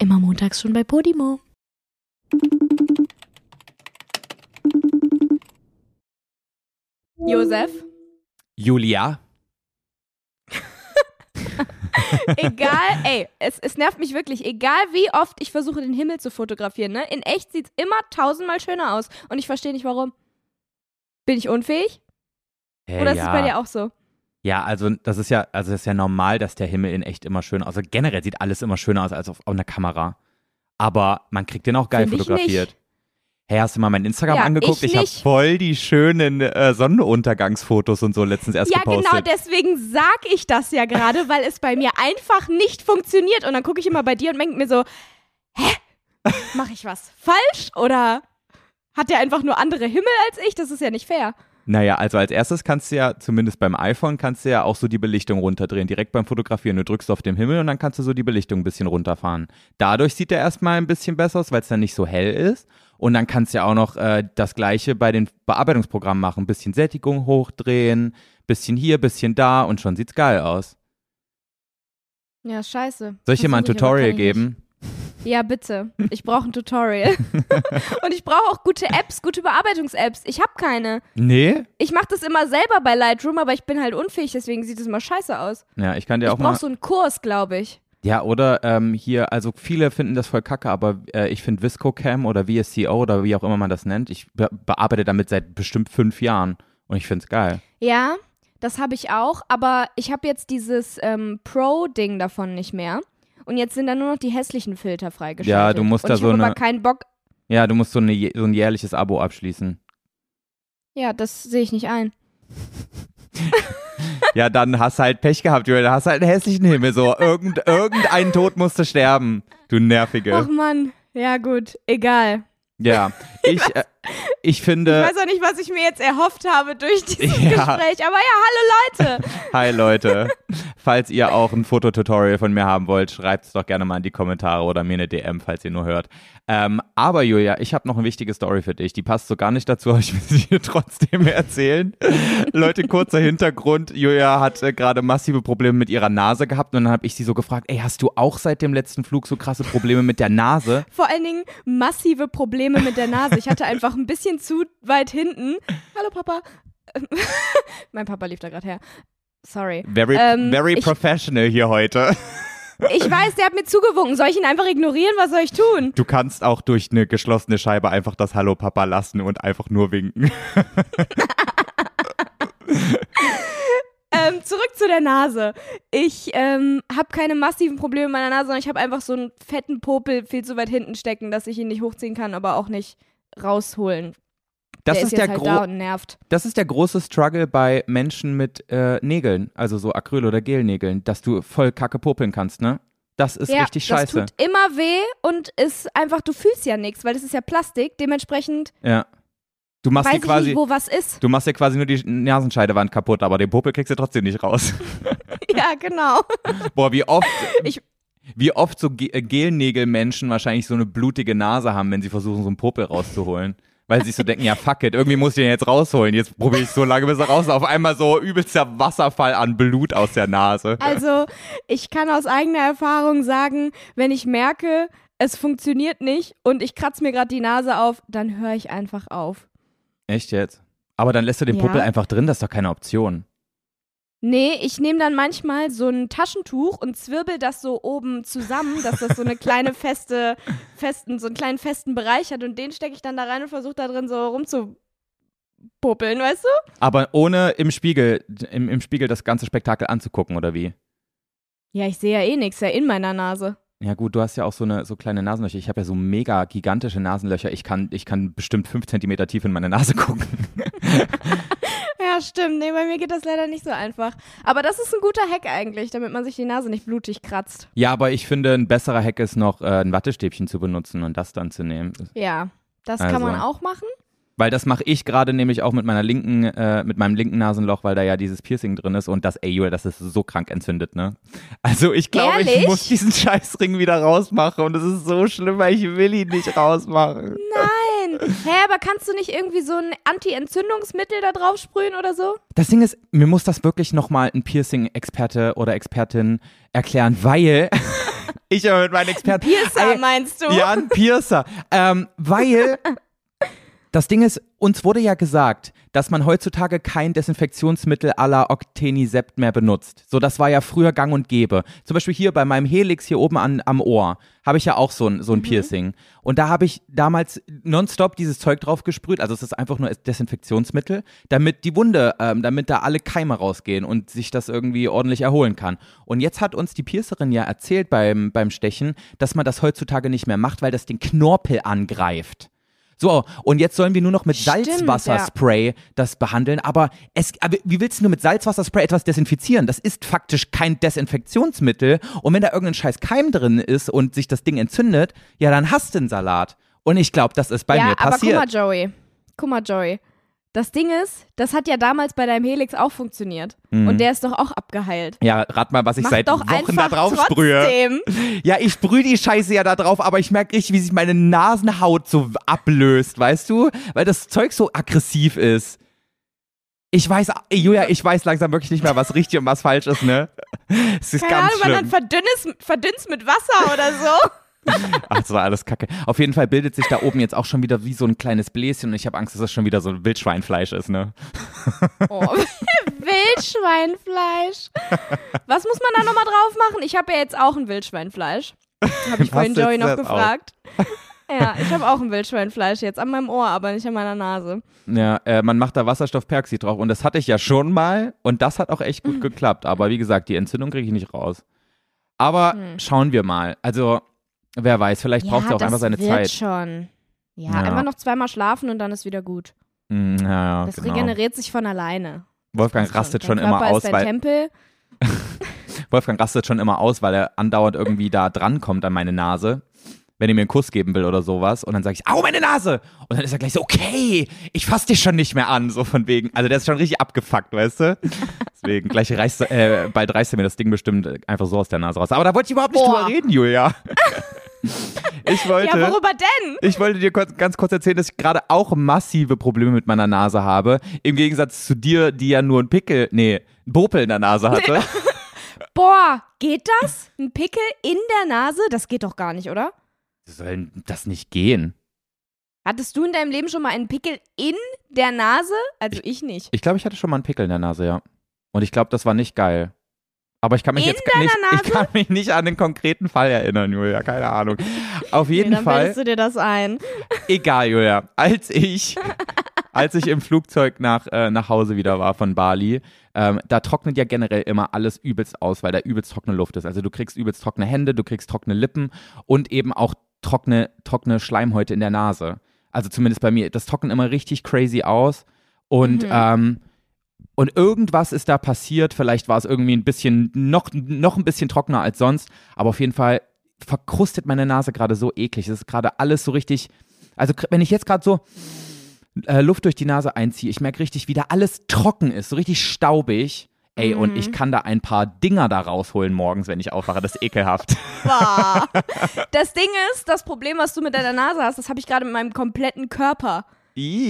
Immer montags schon bei Podimo. Josef, Julia. egal, ey, es, es nervt mich wirklich, egal wie oft ich versuche, den Himmel zu fotografieren, ne? In echt sieht's immer tausendmal schöner aus. Und ich verstehe nicht warum. Bin ich unfähig? Hey, Oder ist ja. es bei dir auch so? Ja, also das ist ja, also das ist ja normal, dass der Himmel in echt immer schön aussieht. Also generell sieht alles immer schöner aus als auf, auf einer Kamera. Aber man kriegt den auch geil Find fotografiert. Hey, hast du mal mein Instagram Ja, angeguckt? ich Ich, habe voll die schönen äh, Sonnenuntergangsfotos und so letztens erst Ja, gepostet. genau, deswegen sag ich das ja gerade, weil es bei mir einfach nicht funktioniert. Und dann gucke ich immer bei dir und denke mir so, hä? Mache ich was falsch? Oder hat der einfach nur andere Himmel als ich? Das ist ja nicht fair. Naja, also als erstes kannst du ja, zumindest beim iPhone, kannst du ja auch so die Belichtung runterdrehen, direkt beim Fotografieren. Du drückst auf den Himmel und dann kannst du so die Belichtung ein bisschen runterfahren. Dadurch sieht er erstmal ein bisschen besser aus, weil es dann nicht so hell ist. Und dann kannst du ja auch noch äh, das gleiche bei den Bearbeitungsprogrammen machen. Ein bisschen Sättigung hochdrehen, bisschen hier, bisschen da und schon sieht's geil aus. Ja, scheiße. Soll ich dir mal ein Tutorial ich nicht. Ja, bitte. Ich brauche ein Tutorial. und ich brauche auch gute Apps, gute Bearbeitungs-Apps. Ich habe keine. Nee? Ich mache das immer selber bei Lightroom, aber ich bin halt unfähig, deswegen sieht es immer scheiße aus. Ja, ich kann dir ich auch mal. brauche so einen Kurs, glaube ich. Ja, oder ähm, hier, also viele finden das voll kacke, aber äh, ich finde ViscoCam oder VSCO oder wie auch immer man das nennt, ich be bearbeite damit seit bestimmt fünf Jahren und ich finde es geil. Ja, das habe ich auch, aber ich habe jetzt dieses ähm, Pro-Ding davon nicht mehr. Und jetzt sind da nur noch die hässlichen Filter freigeschaltet. Ja, du musst Und da ich so eine- aber keinen Bock. Ja, du musst so, eine, so ein jährliches Abo abschließen. Ja, das sehe ich nicht ein. ja, dann hast du halt Pech gehabt, Julia, dann hast du halt einen hässlichen Himmel, so irgend, irgendein Tod musste sterben, du Ach Nervige. Mann, ja gut, egal. Ja, ich, äh, ich Ich finde, weiß auch nicht, was ich mir jetzt erhofft habe durch dieses Ja. Gespräch. Aber ja, hallo Leute. hi Leute, falls ihr auch ein Fototutorial von mir haben wollt, schreibt es doch gerne mal in die Kommentare oder mir eine DM, falls ihr nur hört. Ähm, aber Julia, ich habe noch eine wichtige Story für dich. Die passt so gar nicht dazu, aber ich will sie dir trotzdem erzählen. Leute, kurzer Hintergrund. Julia hat äh, gerade massive Probleme mit ihrer Nase gehabt und dann habe ich sie so gefragt, ey, hast du auch seit dem letzten Flug so krasse Probleme mit der Nase? Vor allen Dingen massive Probleme mit der Nase. Ich hatte einfach ein bisschen zu weit hinten. Hallo Papa. mein Papa lief da gerade her. Sorry. Very, Ähm, very ich- professional hier heute. Ich weiß, der hat mir zugewunken. Soll ich ihn einfach ignorieren? Was soll ich tun? Du kannst auch durch eine geschlossene Scheibe einfach das Hallo Papa lassen und einfach nur winken. Ähm, zurück zu der Nase. Ich ähm, habe keine massiven Probleme mit meiner Nase, sondern ich habe einfach so einen fetten Popel viel zu weit hinten stecken, dass ich ihn nicht hochziehen kann, aber auch nicht rausholen. Das der ist, ist, der halt da und nervt. das ist der große Struggle bei Menschen mit äh, Nägeln, also so Acryl- oder Gelnägeln, dass du voll kacke popeln kannst, ne? Das ist ja, richtig das scheiße. tut immer weh und ist einfach, du fühlst ja nichts, weil das ist ja Plastik. Dementsprechend Ja. Du machst weiß dir ich quasi, nicht, wo was ist. du machst dir quasi nur die Nasenscheidewand kaputt, aber den Popel kriegst du trotzdem nicht raus. ja, genau. Boah, wie oft, Ich- wie oft so Ge äh, Gelnägelmenschen wahrscheinlich so eine blutige Nase haben, wenn sie versuchen, so einen Popel rauszuholen. Weil sie sich so denken, ja fuck it, irgendwie muss ich den jetzt rausholen. Jetzt probiere ich so lange, bis er raus ist. Auf einmal so übelster Wasserfall an Blut aus der Nase. Also, ich kann aus eigener Erfahrung sagen, wenn ich merke, es funktioniert nicht und ich kratze mir gerade die Nase auf, dann höre ich einfach auf. Echt jetzt? Aber dann lässt du den Ja. Popel einfach drin, das ist doch keine Option. Nee, ich nehme dann manchmal so ein Taschentuch und zwirbel das so oben zusammen, dass das so eine kleine feste, festen, so einen kleinen festen Bereich hat und den stecke ich dann da rein und versuche da drin so rumzupopeln, weißt du? Aber ohne im Spiegel, im, im Spiegel das ganze Spektakel anzugucken, oder wie? Ja, ich sehe ja eh nichts, ja in meiner Nase. Ja gut, du hast ja auch so eine so kleine Nasenlöcher. Ich habe ja so mega gigantische Nasenlöcher. Ich kann, ich kann bestimmt fünf Zentimeter tief in meine Nase gucken. Ja, stimmt. Nee, bei mir geht das leider nicht so einfach. Aber das ist ein guter Hack eigentlich, damit man sich die Nase nicht blutig kratzt. Ja, aber ich finde, ein besserer Hack ist noch, äh, ein Wattestäbchen zu benutzen und das dann zu nehmen. Ja, das Also. kann man auch machen. Weil das mache ich gerade nämlich auch mit meiner linken, äh, mit meinem linken Nasenloch, weil da ja dieses Piercing drin ist und das, ey Julia, das ist so krank entzündet, ne? Also ich glaube, ich muss diesen Scheißring wieder rausmachen und es ist so schlimm, weil ich will ihn nicht rausmachen. Nein. Hä, aber kannst du nicht irgendwie so ein Anti-Entzündungsmittel da drauf sprühen oder so? Das Ding ist, mir muss das wirklich nochmal ein Piercing-Experte oder Expertin erklären, weil Ich aber mit meinen Experten. Piercer Ey, meinst du? Ja, ein Piercer. ähm, weil das Ding ist, uns wurde ja gesagt, dass man heutzutage kein Desinfektionsmittel la Octenisept mehr benutzt. So, das war ja früher gang und gäbe. Zum Beispiel hier bei meinem Helix hier oben an, am Ohr habe ich ja auch so ein, so ein Piercing. Und da habe ich damals nonstop dieses Zeug drauf gesprüht. Also es ist einfach nur Desinfektionsmittel, damit die Wunde, ähm, damit da alle Keime rausgehen und sich das irgendwie ordentlich erholen kann. Und jetzt hat uns die Piercerin ja erzählt beim, beim Stechen, dass man das heutzutage nicht mehr macht, weil das den Knorpel angreift. So, und jetzt sollen wir nur noch mit Stimmt, Salzwasserspray das behandeln, aber es, aber wie willst du nur mit Salzwasserspray etwas desinfizieren? Das ist faktisch kein Desinfektionsmittel und wenn da irgendein scheiß Keim drin ist und sich das Ding entzündet, ja, dann hast du einen Salat. Und ich glaube, das ist bei ja, mir aber passiert. guck mal, Joey. Guck mal, Joey. Das Ding ist, das hat ja damals bei deinem Helix auch funktioniert. Mhm. Und der ist doch auch abgeheilt. ja, rat mal, was ich Mach seit doch Wochen da drauf trotzdem. sprühe. Ja, ich sprühe die Scheiße ja da drauf, aber ich merke richtig, wie sich meine Nasenhaut so ablöst, weißt du? Weil das Zeug so aggressiv ist. Ich weiß, Julia, ich weiß langsam wirklich nicht mehr, was richtig und was falsch ist, ne? Es ist Keine ganz Ahnung, man dann schlimm. verdünnst, verdünnst mit Wasser oder so. Ach, das war alles kacke. Auf jeden Fall bildet sich da oben jetzt auch schon wieder wie so ein kleines Bläschen und ich habe Angst, dass das schon wieder so ein Wildschweinfleisch ist, ne? Oh, Wildschweinfleisch. Was muss man da nochmal drauf machen? Ich habe ja jetzt auch ein Wildschweinfleisch. Habe ich vorhin Joey noch das auch? gefragt. Ja, ich habe auch ein Wildschweinfleisch jetzt an meinem Ohr, aber nicht an meiner Nase. Ja, äh, man macht da Wasserstoffperoxid drauf und das hatte ich ja schon mal und das hat auch echt Mhm. gut geklappt. Aber wie gesagt, die Entzündung kriege ich nicht raus. Aber Hm. schauen wir mal. Also, wer weiß, vielleicht braucht er auch einfach seine wird Zeit. schon. Ja, Ja. einfach noch zweimal schlafen und dann ist wieder gut. Mm, ja, ja, Das genau. regeneriert sich von alleine. Wolfgang rastet Dein schon immer aus, weil Tempel. Wolfgang rastet schon immer aus, weil er andauernd irgendwie da drankommt an meine Nase, wenn er mir einen Kuss geben will oder sowas. Und dann sage ich, au, meine Nase! Und dann ist er gleich so, okay, ich fass dich schon nicht mehr an, so von wegen. Also der ist schon richtig abgefuckt, weißt du? Deswegen, gleich reißt, äh, bald reißt er mir das Ding bestimmt einfach so aus der Nase raus. Aber da wollte ich überhaupt nicht Boah. drüber reden, Julia. Ich wollte, Ja, worüber denn? ich wollte dir kurz, ganz kurz erzählen, dass ich gerade auch massive Probleme mit meiner Nase habe. Im Gegensatz zu dir, die ja nur einen Pickel, nee, einen Popel in der Nase hatte. Boah, geht das? Ein Pickel in der Nase? Das geht doch gar nicht, oder? Soll das nicht gehen? Hattest du in deinem Leben schon mal einen Pickel in der Nase? Also ich nicht. Ich glaube, ich hatte schon mal einen Pickel in der Nase, ja. Und ich glaube, das war nicht geil. Aber ich kann mich In jetzt nicht, ich kann mich nicht an den konkreten Fall erinnern, Julia, keine Ahnung. Auf jeden nee, dann Fall, du dir das ein. egal, Julia, als ich, als ich im Flugzeug nach, äh, nach Hause wieder war von Bali, ähm, da trocknet ja generell immer alles übelst aus, weil da übelst trockene Luft ist. Also du kriegst übelst trockene Hände, du kriegst trockene Lippen und eben auch trockene, trockene Schleimhäute in der Nase. Also zumindest bei mir. Das trocknet immer richtig crazy aus. Und, Mhm. ähm, und irgendwas ist da passiert. Vielleicht war es irgendwie ein bisschen, noch, noch ein bisschen trockener als sonst. Aber auf jeden Fall verkrustet meine Nase gerade so eklig. Es ist gerade alles so richtig. Also, wenn ich jetzt gerade so äh, Luft durch die Nase einziehe, ich merke richtig, wie da alles trocken ist, so richtig staubig. Ey, und Mhm. ich kann da ein paar Dinger da rausholen morgens, wenn ich aufwache. Das ist ekelhaft. Das Ding ist, das Problem, was du mit deiner Nase hast, das habe ich gerade mit meinem kompletten Körper.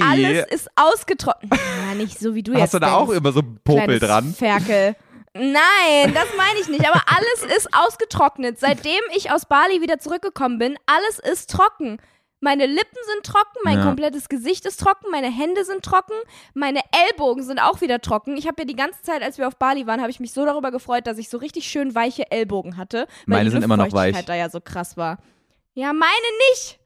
Alles ist ausgetrocknet. Ja, nicht so wie du jetzt Hast du da auch immer so einen Popel dran? Ferkel. Nein, das meine ich nicht. Aber alles ist ausgetrocknet. Seitdem ich aus Bali wieder zurückgekommen bin, alles ist trocken. Meine Lippen sind trocken, mein Ja. komplettes Gesicht ist trocken, meine Hände sind trocken, meine Ellbogen sind auch wieder trocken. Ich habe ja die ganze Zeit, als wir auf Bali waren, habe ich mich so darüber gefreut, dass ich so richtig schön weiche Ellbogen hatte, weil Meine die sind immer noch weich. da ja so krass war. Ja, meine nicht.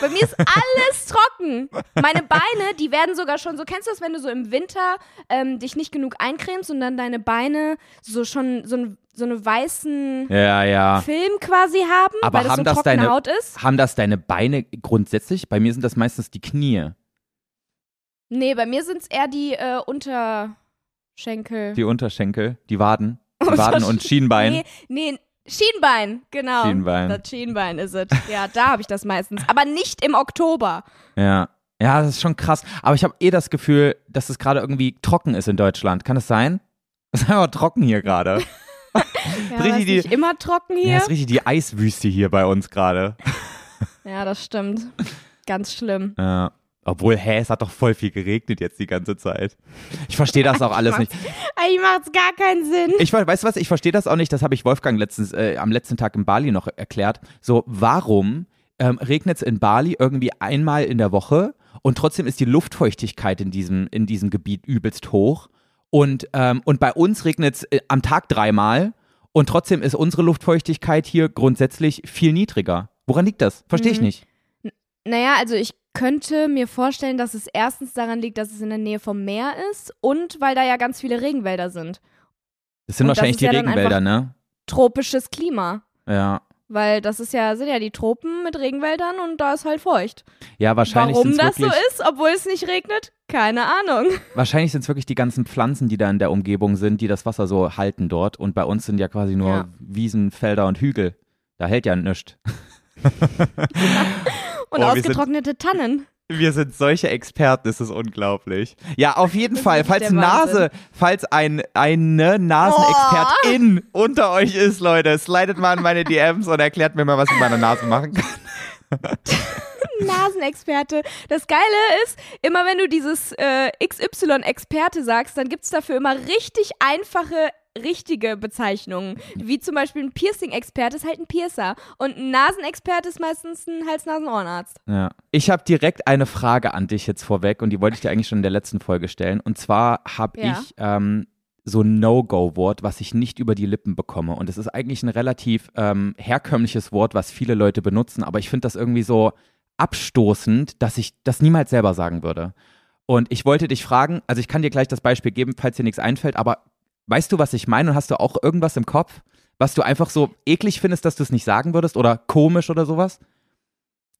Bei mir ist alles trocken. Meine Beine, die werden sogar schon so, kennst du das, wenn du so im Winter ähm, dich nicht genug eincremst und dann deine Beine so schon so, ein, so eine weißen Ja, ja. Film quasi haben, Aber weil das haben so das trockene deine- Haut ist? Haben das deine Beine grundsätzlich? Bei mir sind das meistens die Knie. Nee, bei mir sind es eher die äh, Unterschenkel. Die Unterschenkel, die Waden. Die Waden und Schienbein. Nee, nee, Schienbein, genau. Schienbein. Das Schienbein ist es. Ja, da habe ich das meistens. Aber nicht im Oktober. Ja. Ja, das ist schon krass. Aber ich habe eh das Gefühl, dass es gerade irgendwie trocken ist in Deutschland. Kann es sein? Es ist einfach trocken hier gerade. Ja, Richtig ist die- nicht immer trocken Ja, hier. ist richtig die Eiswüste hier bei uns gerade. Ja, das stimmt. Ganz schlimm. Ja. Obwohl, hä, es hat doch voll viel geregnet jetzt die ganze Zeit. Ich verstehe das auch alles nicht. Eigentlich macht's gar keinen Sinn. Ich weißt du was, ich verstehe das auch nicht, das habe ich Wolfgang letztens, äh, am letzten Tag in Bali noch erklärt. So, warum ähm, regnet es in Bali irgendwie einmal in der Woche und trotzdem ist die Luftfeuchtigkeit in diesem, in diesem Gebiet übelst hoch. Und, ähm, und bei uns regnet es äh, am Tag dreimal und trotzdem ist unsere Luftfeuchtigkeit hier grundsätzlich viel niedriger. Woran liegt das? Verstehe ich Mhm. nicht. Naja, also ich könnte mir vorstellen, dass es erstens daran liegt, dass es in der Nähe vom Meer ist und weil da ja ganz viele Regenwälder sind. Das sind Und das wahrscheinlich ist die ja Regenwälder, ne? Tropisches Klima. Ja. Weil das ist ja, sind ja die Tropen mit Regenwäldern und da ist halt feucht. Ja, wahrscheinlich Warum das so ist, obwohl es nicht regnet, keine Ahnung. Wahrscheinlich sind es wirklich die ganzen Pflanzen, die da in der Umgebung sind, die das Wasser so halten dort. Und bei uns sind ja quasi nur Ja. Wiesen, Felder und Hügel. Da hält ja nichts. Und Oh, ausgetrocknete Tannen. Wir sind solche Experten, ist unglaublich. Ja, auf jeden Fall, falls Nase, falls ein, eine Nasenexpertin Oh. unter euch ist, Leute, slidet mal in meine DMs und erklärt mir mal, was ich mit meiner Nase machen kann. Nasenexperte. Das Geile ist, immer wenn du dieses äh, XY-Experte sagst, dann gibt es dafür immer richtig einfache, richtige Bezeichnungen. Wie zum Beispiel ein Piercing-Experte ist halt ein Piercer. Und ein Nasenexperte ist meistens ein Hals-Nasen-Ohrenarzt. Ja. Ich habe direkt eine Frage an dich jetzt vorweg und die wollte ich dir eigentlich schon in der letzten Folge stellen. Und zwar habe Ja. ich ähm, so ein No-Go-Wort, was ich nicht über die Lippen bekomme. Und es ist eigentlich ein relativ ähm, herkömmliches Wort, was viele Leute benutzen, aber ich finde das irgendwie so abstoßend, dass ich das niemals selber sagen würde. Und ich wollte dich fragen, also ich kann dir gleich das Beispiel geben, falls dir nichts einfällt, aber weißt du, was ich meine und hast du auch irgendwas im Kopf, was du einfach so eklig findest, dass du es nicht sagen würdest oder komisch oder sowas?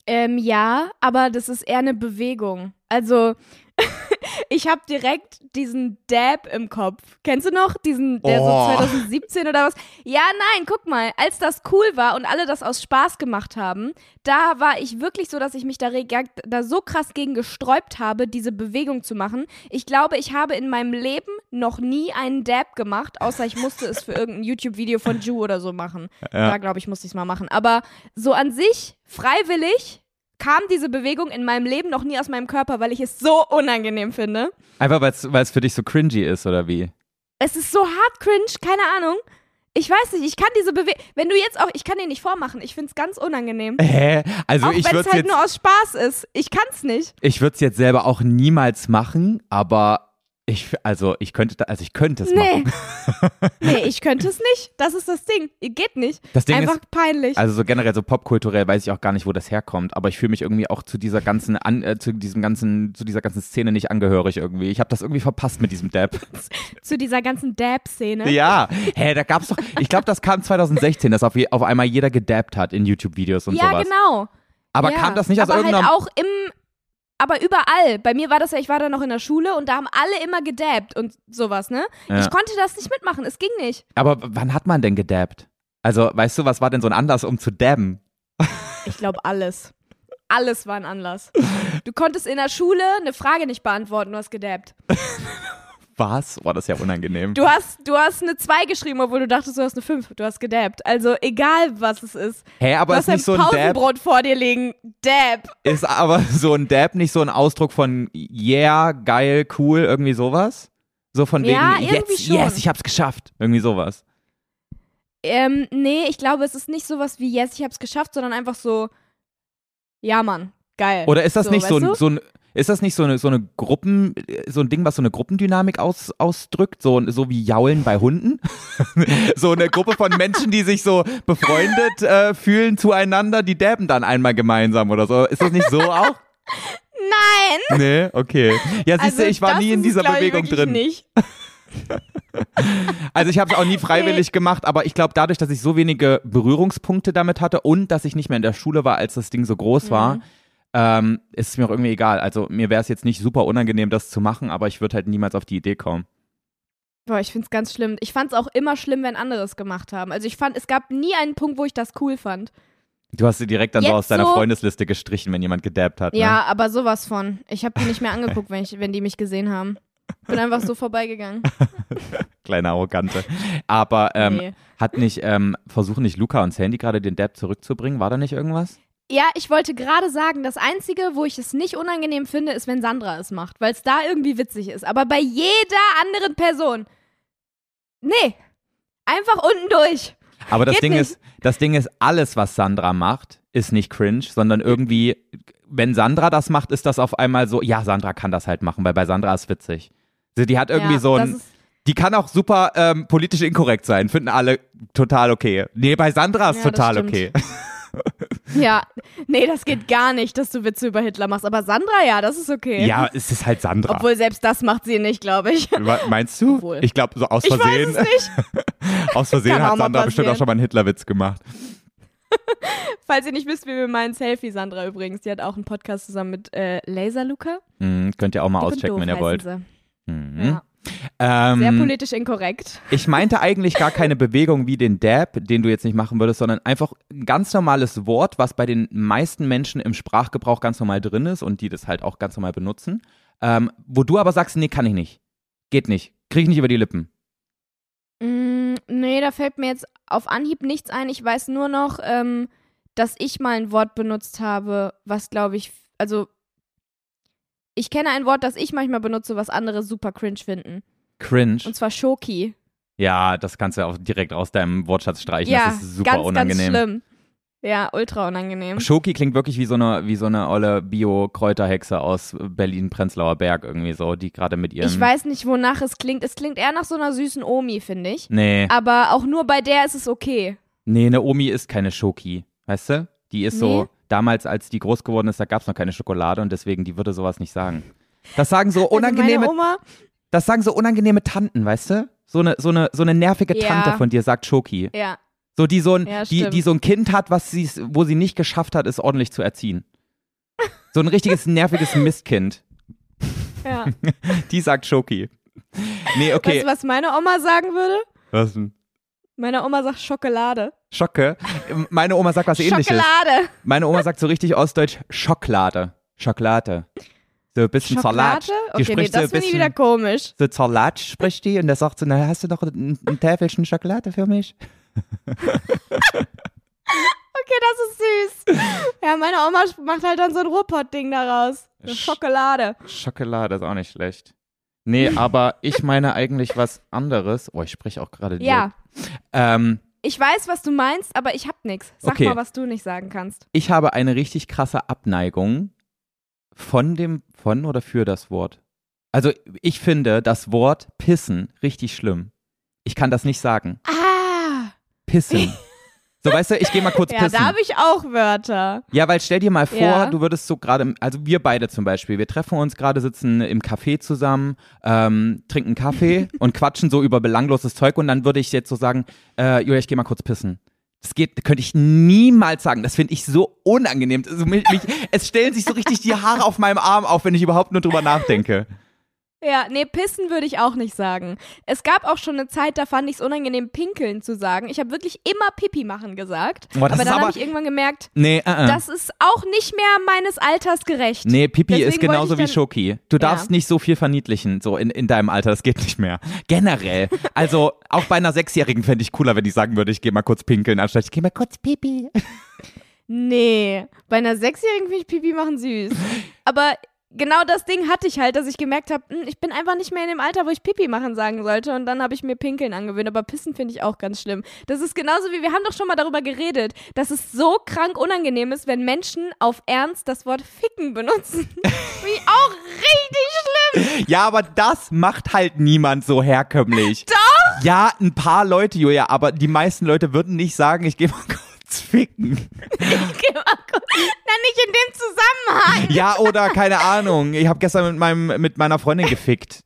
Ähm, ja, aber das ist eher eine Bewegung. Also, ich habe direkt diesen Dab im Kopf. Kennst du noch diesen, der Oh. so 2017 oder was? Ja, nein, guck mal, als das cool war und alle das aus Spaß gemacht haben, da war ich wirklich so, dass ich mich da, da so krass gegen gesträubt habe, diese Bewegung zu machen. Ich glaube, ich habe in meinem Leben noch nie einen Dab gemacht, außer ich musste es für irgendein YouTube-Video von Ju oder so machen. Da glaube ich, musste ich es mal machen. Aber so an sich, freiwillig, kam diese Bewegung in meinem Leben noch nie aus meinem Körper, weil ich es so unangenehm finde. Einfach weil es für dich so cringy ist oder wie? Es ist so hart cringe, keine Ahnung. Ich weiß nicht, ich kann diese Bewegung, wenn du jetzt auch, ich kann den nicht vormachen, ich finde es ganz unangenehm. Hä? Also auch ich wenn würde es halt jetzt, nur aus Spaß ist. Ich kann es nicht. ich würde es jetzt selber auch niemals machen, aber ich, also ich könnte, also ich könnte es Nee. machen. Nee, ich könnte es nicht. Das ist das Ding. Geht nicht. Das Ding Einfach ist, peinlich. also so generell so popkulturell weiß ich auch gar nicht, wo das herkommt, aber ich fühle mich irgendwie auch zu dieser ganzen, an, äh, zu diesem ganzen, zu dieser ganzen Szene nicht angehörig irgendwie. Ich habe das irgendwie verpasst mit diesem Dab. Zu dieser ganzen Dab-Szene. ja, hä, da gab's doch, ich glaube, das kam 2016, dass auf, auf einmal jeder gedabbt hat in YouTube-Videos und ja, sowas. genau. Aber ja. kam das nicht aus aber irgendeiner halt auch im aber überall. Bei mir war das ja, ich war da noch in der Schule und da haben alle immer gedabbt und sowas, ne? Ja. Ich konnte das nicht mitmachen, es ging nicht. Aber wann hat man denn gedabbt? Also, weißt du, was war denn so ein Anlass, um zu dabben? Ich glaube alles. Alles war ein Anlass. Du konntest in der Schule eine Frage nicht beantworten, du hast gedabbt. Was? Boah, das ist ja unangenehm. Du hast, du hast eine 2 geschrieben, obwohl du dachtest, du hast eine 5. Du hast gedabbt. Also egal, was es ist. Hä, aber du ist hast nicht so ein ein Dab, Pausenbrot vor dir liegen. Dab. ist aber so ein Dab nicht so ein Ausdruck von yeah, geil, cool, irgendwie sowas? So von wegen, Ja, irgendwie jetzt, schon. yes, ich hab's geschafft. Irgendwie sowas. Ähm, nee, ich glaube, es ist nicht sowas wie, yes, ich hab's geschafft, sondern einfach so, ja, Mann, geil. Oder ist das nicht so ein, so ein, ist das nicht so eine, so eine Gruppen, so ein Ding, was so eine Gruppendynamik aus, ausdrückt? So, so wie Jaulen bei Hunden? so eine Gruppe von Menschen, die sich so befreundet äh, fühlen zueinander, die dabben dann einmal gemeinsam oder so. Ist das nicht so auch? Nein! Nee, okay. Ja, siehst du, Also, ich war nie in dieser Bewegung drin. Nicht. Also ich habe es auch nie freiwillig gemacht, aber ich glaube, dadurch, dass ich so wenige Berührungspunkte damit hatte und dass ich nicht mehr in der Schule war, als das Ding so groß war, Mhm. Ähm, ist es mir auch irgendwie egal. Also mir wäre es jetzt nicht super unangenehm, das zu machen, aber ich würde halt niemals auf die Idee kommen. Boah, ich find's ganz schlimm. Ich fand's auch immer schlimm, wenn andere es gemacht haben. Also ich fand, es gab nie einen Punkt, wo ich das cool fand. Du hast sie direkt dann so Jetzt aus deiner so- Freundesliste gestrichen, wenn jemand gedabbt hat. Ne? Ja, aber sowas von. Ich habe die nicht mehr angeguckt, wenn, ich, wenn die mich gesehen haben. Bin einfach so vorbeigegangen. Kleine Arrogante. Aber ähm, Nee. hat nicht, ähm, versuchen nicht Luca und Sandy gerade den Dab zurückzubringen? War da nicht irgendwas? Ja, ich wollte gerade sagen, das Einzige, wo ich es nicht unangenehm finde, ist, wenn Sandra es macht, weil es da irgendwie witzig ist. Aber bei jeder anderen Person, nee, einfach unten durch. Aber das Geht Ding nicht. ist, das Ding ist, alles, was Sandra macht, ist nicht cringe, sondern irgendwie, wenn Sandra das macht, ist das auf einmal so, ja, Sandra kann das halt machen, weil bei Sandra ist witzig. Also die hat irgendwie ja, so ein, die kann auch super ähm, politisch inkorrekt sein, finden alle total okay. Nee, bei Sandra ist Ja, total okay. Ja, nee, das geht gar nicht, dass du Witze über Hitler machst. Aber Sandra, ja, das ist okay. Ja, es ist halt Sandra. Obwohl selbst das macht sie nicht, glaube ich. Meinst du? Obwohl. Ich glaube, so aus Ich Versehen, weiß es nicht. aus Versehen Kann hat Sandra bestimmt auch schon mal einen Hitlerwitz gemacht. Falls ihr nicht wisst, wie wir meinen Selfie, Sandra übrigens, die hat auch einen Podcast zusammen mit äh, Laser Luca. Hm, könnt ihr auch mal und auschecken, wenn ihr wollt. Mhm. Ja. Ähm, Sehr politisch inkorrekt. Ich meinte eigentlich gar keine Bewegung wie den Dab, den du jetzt nicht machen würdest, sondern einfach ein ganz normales Wort, was bei den meisten Menschen im Sprachgebrauch ganz normal drin ist und die das halt auch ganz normal benutzen. Ähm, wo du aber sagst, nee, kann ich nicht. Geht nicht. Krieg ich nicht über die Lippen. Mm, nee, da fällt mir jetzt auf Anhieb nichts ein. Ich weiß nur noch, ähm, dass ich mal ein Wort benutzt habe, was glaube ich, also ich kenne ein Wort, das ich manchmal benutze, was andere super cringe finden. Cringe. Und zwar Schoki. Ja, das kannst du auch direkt aus deinem Wortschatz streichen. ja, das ist super ganz, unangenehm. ganz schlimm. Ja, ultra unangenehm. Schoki klingt wirklich wie so eine, wie so eine olle Bio-Kräuterhexe aus Berlin-Prenzlauer Berg irgendwie so, die gerade mit ihrem. Ich weiß nicht, wonach es klingt. Es klingt eher nach so einer süßen Omi, finde ich. Nee, Aber auch nur bei der ist es okay. nee, eine Omi ist keine Schoki. Weißt du? Die ist so, Nee. Damals, als die groß geworden ist, da gab es noch keine Schokolade und deswegen, die würde sowas nicht sagen. Das sagen so unangenehme, Also Oma, das sagen so unangenehme Tanten, weißt du? So eine, so eine, so eine nervige Ja. Tante von dir sagt Schoki. ja, So, die so ein, Ja, die, die so ein Kind hat, was sie, wo sie nicht geschafft hat, es ordentlich zu erziehen. So ein richtiges nerviges Mistkind. ja. Die sagt Schoki. Nee, okay. Weißt du, was meine Oma sagen würde? Was denn? Meine Oma sagt Schokolade. Schocke. Meine Oma sagt was ähnliches. Schokolade. Meine Oma sagt so richtig ostdeutsch Schokolade. Schokolade. So ein bisschen. Schokolade? Die Okay, nee, spricht so das finde ich wieder komisch. So Salat spricht die und da sagt sie, na, hast du noch ein, ein Täfelchen Schokolade für mich? Okay, das ist süß. Ja, meine Oma macht halt dann so ein Ruhrpott-Ding daraus. So Sch- Schokolade. Schokolade ist auch nicht schlecht. Nee, aber ich meine eigentlich was anderes. Oh, ich spreche auch gerade. Ja, Ähm, ich weiß, was du meinst, aber ich hab nix. Sag Okay. mal, was du nicht sagen kannst. ich habe eine richtig krasse Abneigung von dem, von oder für das Wort. Also ich finde das Wort pissen richtig schlimm. Ich kann das nicht sagen. Ah, Pissen. So, weißt du, ich gehe mal kurz ja, pissen. da habe ich auch Wörter. Ja, weil stell dir mal vor, Ja. du würdest so gerade, also wir beide zum Beispiel, wir treffen uns gerade, sitzen im Café zusammen, ähm, trinken Kaffee und quatschen so über belangloses Zeug und dann würde ich jetzt so sagen, äh, Julia, ich gehe mal kurz pissen. Das geht, könnte ich niemals sagen. Das finde ich so unangenehm. Also mich, mich, es stellen sich so richtig die Haare auf meinem Arm auf, wenn ich überhaupt nur drüber nachdenke. Ja, nee, pissen würde ich auch nicht sagen. Es gab auch schon eine Zeit, da fand ich es unangenehm, pinkeln zu sagen. Ich habe wirklich immer Pipi machen gesagt. Boah, aber dann habe ich irgendwann gemerkt, Nee, äh, äh. das ist auch nicht mehr meines Alters gerecht. Nee, Pipi Deswegen ist genauso wie Schoki. Du darfst nicht so viel verniedlichen, so in, in deinem Alter, das geht nicht mehr. Generell. Also auch bei einer Sechsjährigen fände ich cooler, wenn ich sagen würde, ich gehe mal kurz pinkeln, anstatt ich gehe mal kurz Pipi. Nee, bei einer Sechsjährigen finde ich Pipi machen süß. Aber genau das Ding hatte ich halt, dass ich gemerkt habe, ich bin einfach nicht mehr in dem Alter, wo ich Pipi machen sagen sollte. Und dann habe ich mir Pinkeln angewöhnt. Aber Pissen finde ich auch ganz schlimm. Das ist genauso wie, wir haben doch schon mal darüber geredet, dass es so krank unangenehm ist, wenn Menschen auf Ernst das Wort Ficken benutzen. wie auch richtig schlimm. Ja, aber das macht halt niemand so herkömmlich. Doch! Ja, ein paar Leute, Julia, aber die meisten Leute würden nicht sagen, ich gehe mal kurz ficken. Mal kurz- Na, nicht in dem Zusammenhang. Ja, oder keine Ahnung, ich habe gestern mit, meinem, mit meiner Freundin gefickt.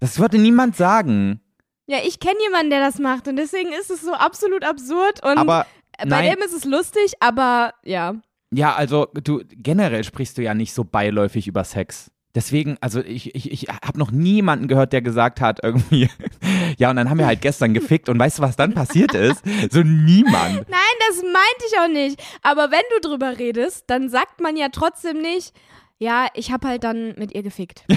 Das würde niemand sagen. Ja, ich kenne jemanden, der das macht. Und deswegen ist es so absolut absurd. Und Aber bei nein. dem ist es lustig, aber ja. Ja, also du generell sprichst du ja nicht so beiläufig über Sex. Deswegen, also ich, ich, ich habe noch niemanden gehört, der gesagt hat, irgendwie, ja, und dann haben wir halt gestern gefickt und weißt du, was dann passiert ist? So niemand. Nein, das meinte ich auch nicht. Aber wenn du drüber redest, dann sagt man ja trotzdem nicht, ja, ich habe halt dann mit ihr gefickt.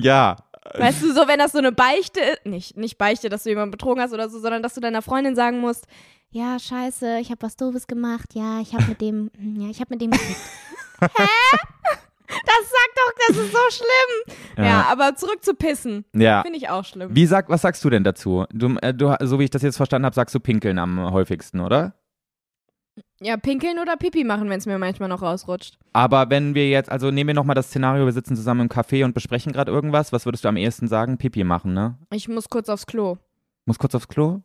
Ja, Weißt du, so wenn das so eine Beichte ist, nicht, nicht Beichte, dass du jemanden betrogen hast oder so, sondern dass du deiner Freundin sagen musst, ja, scheiße, ich habe was Doofes gemacht, ja, ich habe mit dem, ja, ich habe mit dem gekriegt. Hä? Das sagt doch, das ist so schlimm. Ja, Ja. aber zurück zu pissen. Ja. Finde ich auch schlimm. Wie sag, was sagst du denn dazu? Du, äh, du, so wie ich das jetzt verstanden habe, sagst du pinkeln am häufigsten, oder? Ja, pinkeln oder Pipi machen, wenn es mir manchmal noch rausrutscht. Aber wenn wir jetzt, also nehmen wir nochmal das Szenario, wir sitzen zusammen im Café und besprechen gerade irgendwas, was würdest du am ehesten sagen? Pipi machen, ne? Ich muss kurz aufs Klo. Muss kurz aufs Klo?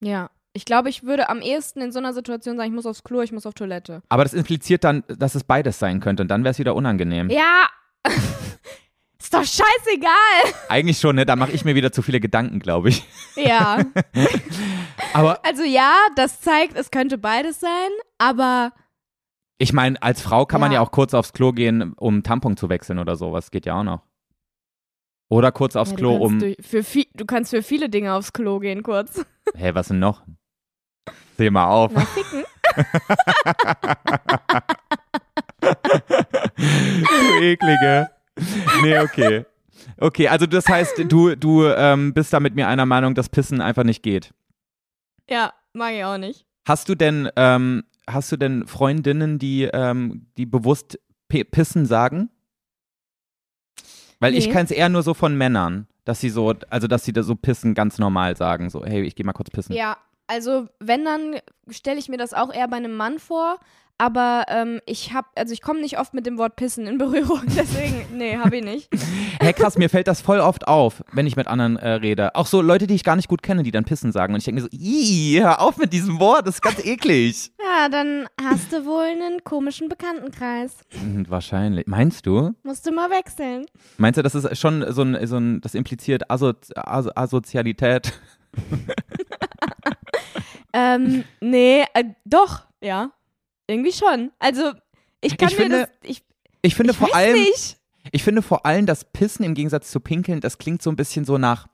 Ja. Ich glaube, ich würde am ehesten in so einer Situation sagen, ich muss aufs Klo, ich muss auf Toilette. Aber das impliziert dann, dass es beides sein könnte und dann wäre es wieder unangenehm. Ja. ist doch scheißegal. Eigentlich schon, ne? Da mache ich mir wieder zu viele Gedanken, glaube ich. Ja. Aber Also ja, das zeigt, es könnte beides sein, aber ich meine, als Frau kann man Ja. ja auch kurz aufs Klo gehen, um Tampon zu wechseln oder sowas. Geht ja auch noch. Oder kurz aufs ja, Klo, du, um. durch, für viel, du kannst für viele Dinge aufs Klo gehen kurz. Hä, was denn noch? Seh mal auf. Na, ficken. du eklige. Nee, okay. Okay, also das heißt, du, du ähm, bist da mit mir einer Meinung, dass Pissen einfach nicht geht. Ja, mag ich auch nicht. Hast du denn, ähm, hast du denn Freundinnen, die, ähm, die bewusst Pissen sagen? Weil ich Nee. kann es eher nur so von Männern, dass sie so, also dass sie da so Pissen ganz normal sagen, so, hey, ich geh mal kurz pissen. Ja, also wenn, dann stelle ich mir das auch eher bei einem Mann vor. Aber ähm, ich habe, also ich komme nicht oft mit dem Wort Pissen in Berührung, deswegen, nee, habe ich nicht. Hey, krass, mir fällt das voll oft auf, wenn ich mit anderen äh, rede. Auch so Leute, die ich gar nicht gut kenne, die dann Pissen sagen. Und ich denke mir so, ih, hör auf mit diesem Wort, das ist ganz eklig. Ja, dann hast du wohl einen komischen Bekanntenkreis. Hm, Wahrscheinlich. Meinst du? Musst du mal wechseln. Meinst du, das ist schon so ein, so ein das impliziert Aso Aso Asozialität? Ähm, nee, äh, doch, ja. Irgendwie schon. Also, ich kann Ich mir finde, das. Ich, Ich finde ich vor allem, nicht. ich finde vor allem, das Pissen im Gegensatz zu Pinkeln, das klingt so ein bisschen so nach,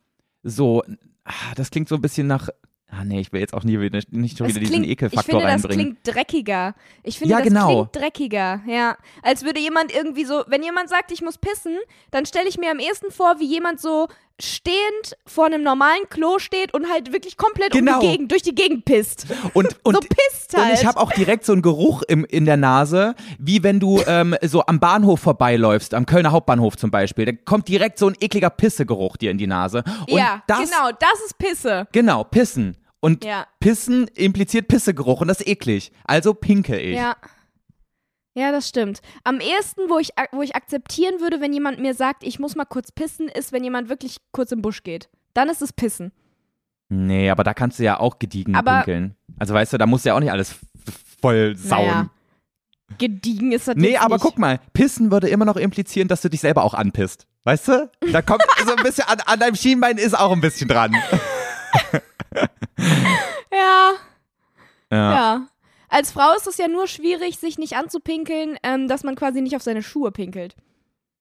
so, ah, das klingt so ein bisschen nach, ah nee, ich will jetzt auch nie wieder, nicht schon wieder diesen klingt, ich Ekelfaktor finde, das reinbringen. klingt dreckiger. Ich finde, Ja, das genau. klingt dreckiger, ja. Als würde jemand irgendwie so, wenn jemand sagt, ich muss pissen, dann stelle ich mir am ehesten vor, wie jemand so stehend vor einem normalen Klo steht und halt wirklich komplett Genau. um die Gegend, durch die Gegend pisst. Und, und, so pisst halt. Und ich habe auch direkt so einen Geruch im, in der Nase, wie wenn du ähm, so am Bahnhof vorbeiläufst, am Kölner Hauptbahnhof zum Beispiel. Da kommt direkt so ein ekliger Pissegeruch dir in die Nase. Und ja, das, genau, das ist Pisse. Genau, Pissen. Und Ja. Pissen impliziert Pissegeruch und das ist eklig. Also pinkel ich. Ja. Ja, das stimmt. Am ehesten, wo ich, wo ich akzeptieren würde, wenn jemand mir sagt, ich muss mal kurz pissen, ist, wenn jemand wirklich kurz im Busch geht. Dann ist es Pissen. Nee, aber da kannst du ja auch gediegen Aber- pinkeln. Also weißt du, da musst du ja auch nicht alles voll sauen. Naja, Gediegen ist das Nee, aber nicht. guck mal, Pissen würde immer noch implizieren, dass du dich selber auch anpisst. Weißt du? Da kommt so ein bisschen an, an deinem Schienbein ist auch ein bisschen dran. Ja, Ja. ja. Als Frau ist es ja nur schwierig, sich nicht anzupinkeln, ähm, dass man quasi nicht auf seine Schuhe pinkelt.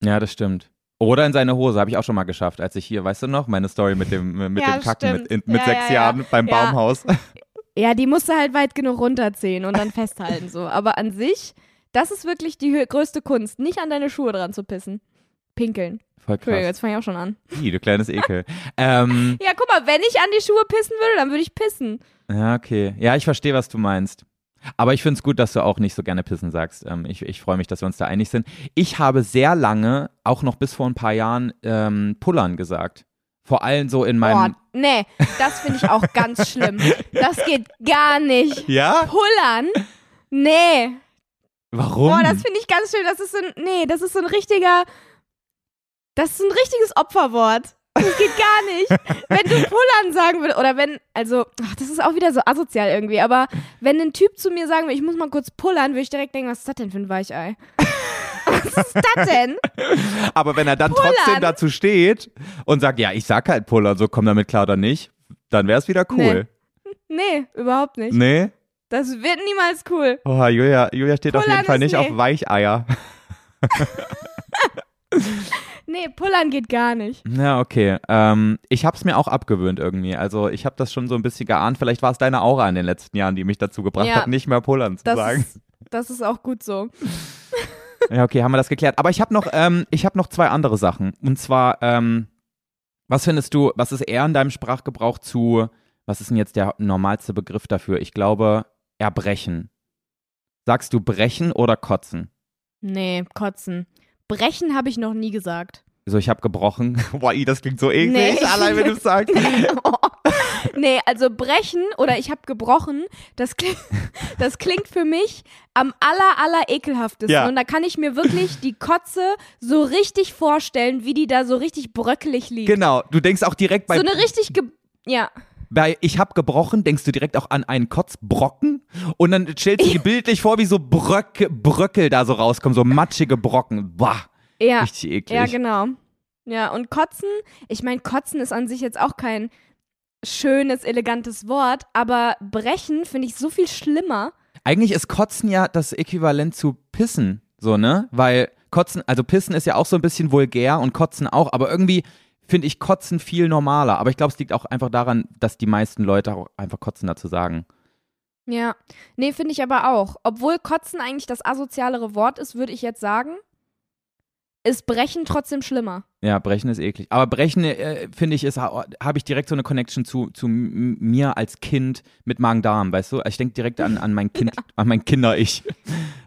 Ja, das stimmt. Oder in seine Hose, habe ich auch schon mal geschafft, als ich hier, weißt du noch, meine Story mit dem, mit Ja, dem Kacken mit, in, mit Ja, sechs ja, ja. Jahren beim. Baumhaus. Ja, die musst du halt weit genug runterziehen und dann festhalten so. Aber an sich, das ist wirklich die größte Kunst, nicht an deine Schuhe dran zu pissen. Pinkeln. Voll krass. jetzt fange ich auch schon an. Ih, du kleines Ekel. ähm, Ja, guck mal, wenn ich an die Schuhe pissen würde, dann würde ich pissen. ja, okay. Ja, ich verstehe, was du meinst. Aber ich finde es gut, dass du auch nicht so gerne pissen sagst. Ähm, ich ich freue mich, dass wir uns da einig sind. Ich habe sehr lange, auch noch bis vor ein paar Jahren, ähm, Pullern gesagt. Vor allem so in meinem. Boah, nee, das finde ich auch ganz schlimm. Das geht gar nicht. Ja? Pullern? Nee. Warum? Boah, das finde ich ganz schlimm. Das ist so ein, nee, das ist so ein richtiger, das ist ein richtiges Opferwort. Das geht gar nicht. Wenn du Pullern sagen würdest, oder wenn, also, ach, das ist auch wieder so asozial irgendwie, aber wenn ein Typ zu mir sagen würde, ich muss mal kurz pullern, würde ich direkt denken, was ist das denn für ein Weichei? was ist das denn? Aber wenn er dann Pullern. trotzdem dazu steht und sagt, ja, ich sag halt Pullern, so komm damit klar oder nicht, dann wäre es wieder cool. Nee, überhaupt nicht. Nee? Das wird niemals cool. Oh, Julia, Julia steht auf Pullern jeden Fall nicht nee. auf Weicheier. Nee, pullern geht gar nicht. Ja, okay. Ähm, ich habe es mir auch abgewöhnt irgendwie. Also ich habe das schon so ein bisschen geahnt. Vielleicht war es deine Aura in den letzten Jahren, die mich dazu gebracht Ja. hat, nicht mehr Pullern zu Das sagen. ist, das ist auch gut so. Ja, okay, haben wir das geklärt. Aber ich habe noch, ähm, ich habe noch zwei andere Sachen. Und zwar, ähm, was findest du, was ist eher in deinem Sprachgebrauch zu, was ist denn jetzt der normalste Begriff dafür? Ich glaube, erbrechen. Sagst du brechen oder kotzen? Nee, kotzen. Brechen habe ich noch nie gesagt. So, ich habe gebrochen. Boah, das klingt so eklig, Nee. allein wenn du es sagst. nee, also brechen oder ich habe gebrochen, das, kling, das klingt für mich am aller, aller ekelhaftesten. Ja. Und da kann ich mir wirklich die Kotze so richtig vorstellen, wie die da so richtig bröckelig liegt. Genau, du denkst auch direkt bei, so eine richtig, ge ja, bei Ich habe gebrochen, denkst du direkt auch an einen Kotzbrocken und dann stellst du dir bildlich vor, wie so Bröcke, Bröckel da so rauskommen, so matschige Brocken. Boah, ja, richtig eklig. ja, genau. Ja, und kotzen, ich meine, kotzen ist an sich jetzt auch kein schönes, elegantes Wort, aber brechen finde ich so viel schlimmer. Eigentlich ist Kotzen ja das Äquivalent zu Pissen, so, ne? Weil Kotzen, also Pissen ist ja auch so ein bisschen vulgär und Kotzen auch, aber irgendwie finde ich Kotzen viel normaler. Aber ich glaube, es liegt auch einfach daran, dass die meisten Leute auch einfach Kotzen dazu sagen. Ja, nee, finde ich aber auch. Obwohl Kotzen eigentlich das asozialere Wort ist, würde ich jetzt sagen, ist Brechen trotzdem schlimmer. Ja, Brechen ist eklig. Aber Brechen, äh, finde ich, ist habe ich direkt so eine Connection zu, zu mir als Kind mit Magen-Darm, weißt du? Ich denke direkt an, an mein Kind, an mein Kinder-Ich.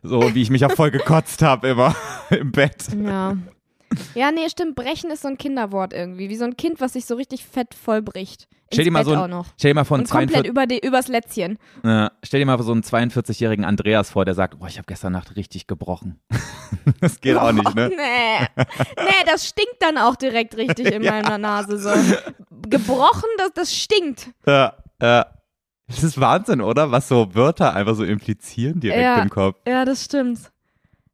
So wie ich mich auch voll gekotzt habe immer im Bett. Ja. Ja, nee, stimmt. Brechen ist so ein Kinderwort irgendwie. Wie so ein Kind, was sich so richtig fett vollbricht. Stell dir mal so ein-. Stell dir mal einen Und komplett 42 über die, übers Lätzchen. äh, stell dir mal so einen 42-jährigen Andreas vor, der sagt, boah, ich habe gestern Nacht richtig gebrochen. das geht auch nicht, ne? Nee. Nee, das stinkt dann auch direkt richtig in meiner Nase so. Gebrochen, das, das stinkt. Ja, ja. Das ist Wahnsinn, oder? Was so Wörter einfach so implizieren direkt Ja. im Kopf. Ja, das stimmt.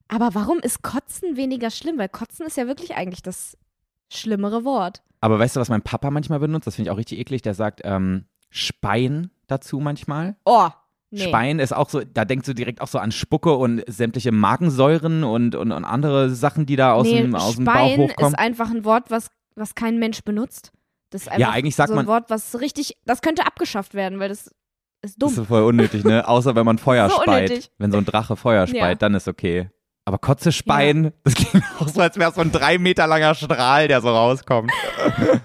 Aber warum ist Kotzen weniger schlimm? Weil Kotzen ist ja wirklich eigentlich das schlimmere Wort. Aber weißt du, was mein Papa manchmal benutzt? Das finde ich auch richtig eklig. Der sagt ähm, Spein dazu manchmal. Oh, nee. Spein ist auch so, da denkst du direkt auch so an Spucke und sämtliche Magensäuren und, und, und andere Sachen, die da aus, nee, dem, aus dem Bauch Spein hochkommen. ist einfach ein Wort, was, was kein Mensch benutzt. Das ist einfach eigentlich sagt so ein man- Wort, was richtig, das könnte abgeschafft werden, weil das ist dumm. Das ist voll unnötig, ne? Außer wenn man Feuer So speit. unnötig. Wenn so ein Drache Feuer speit, Ja. dann ist okay. Aber Kotze speien, das klingt auch so, als wäre es so ein drei Meter langer Strahl, der so rauskommt.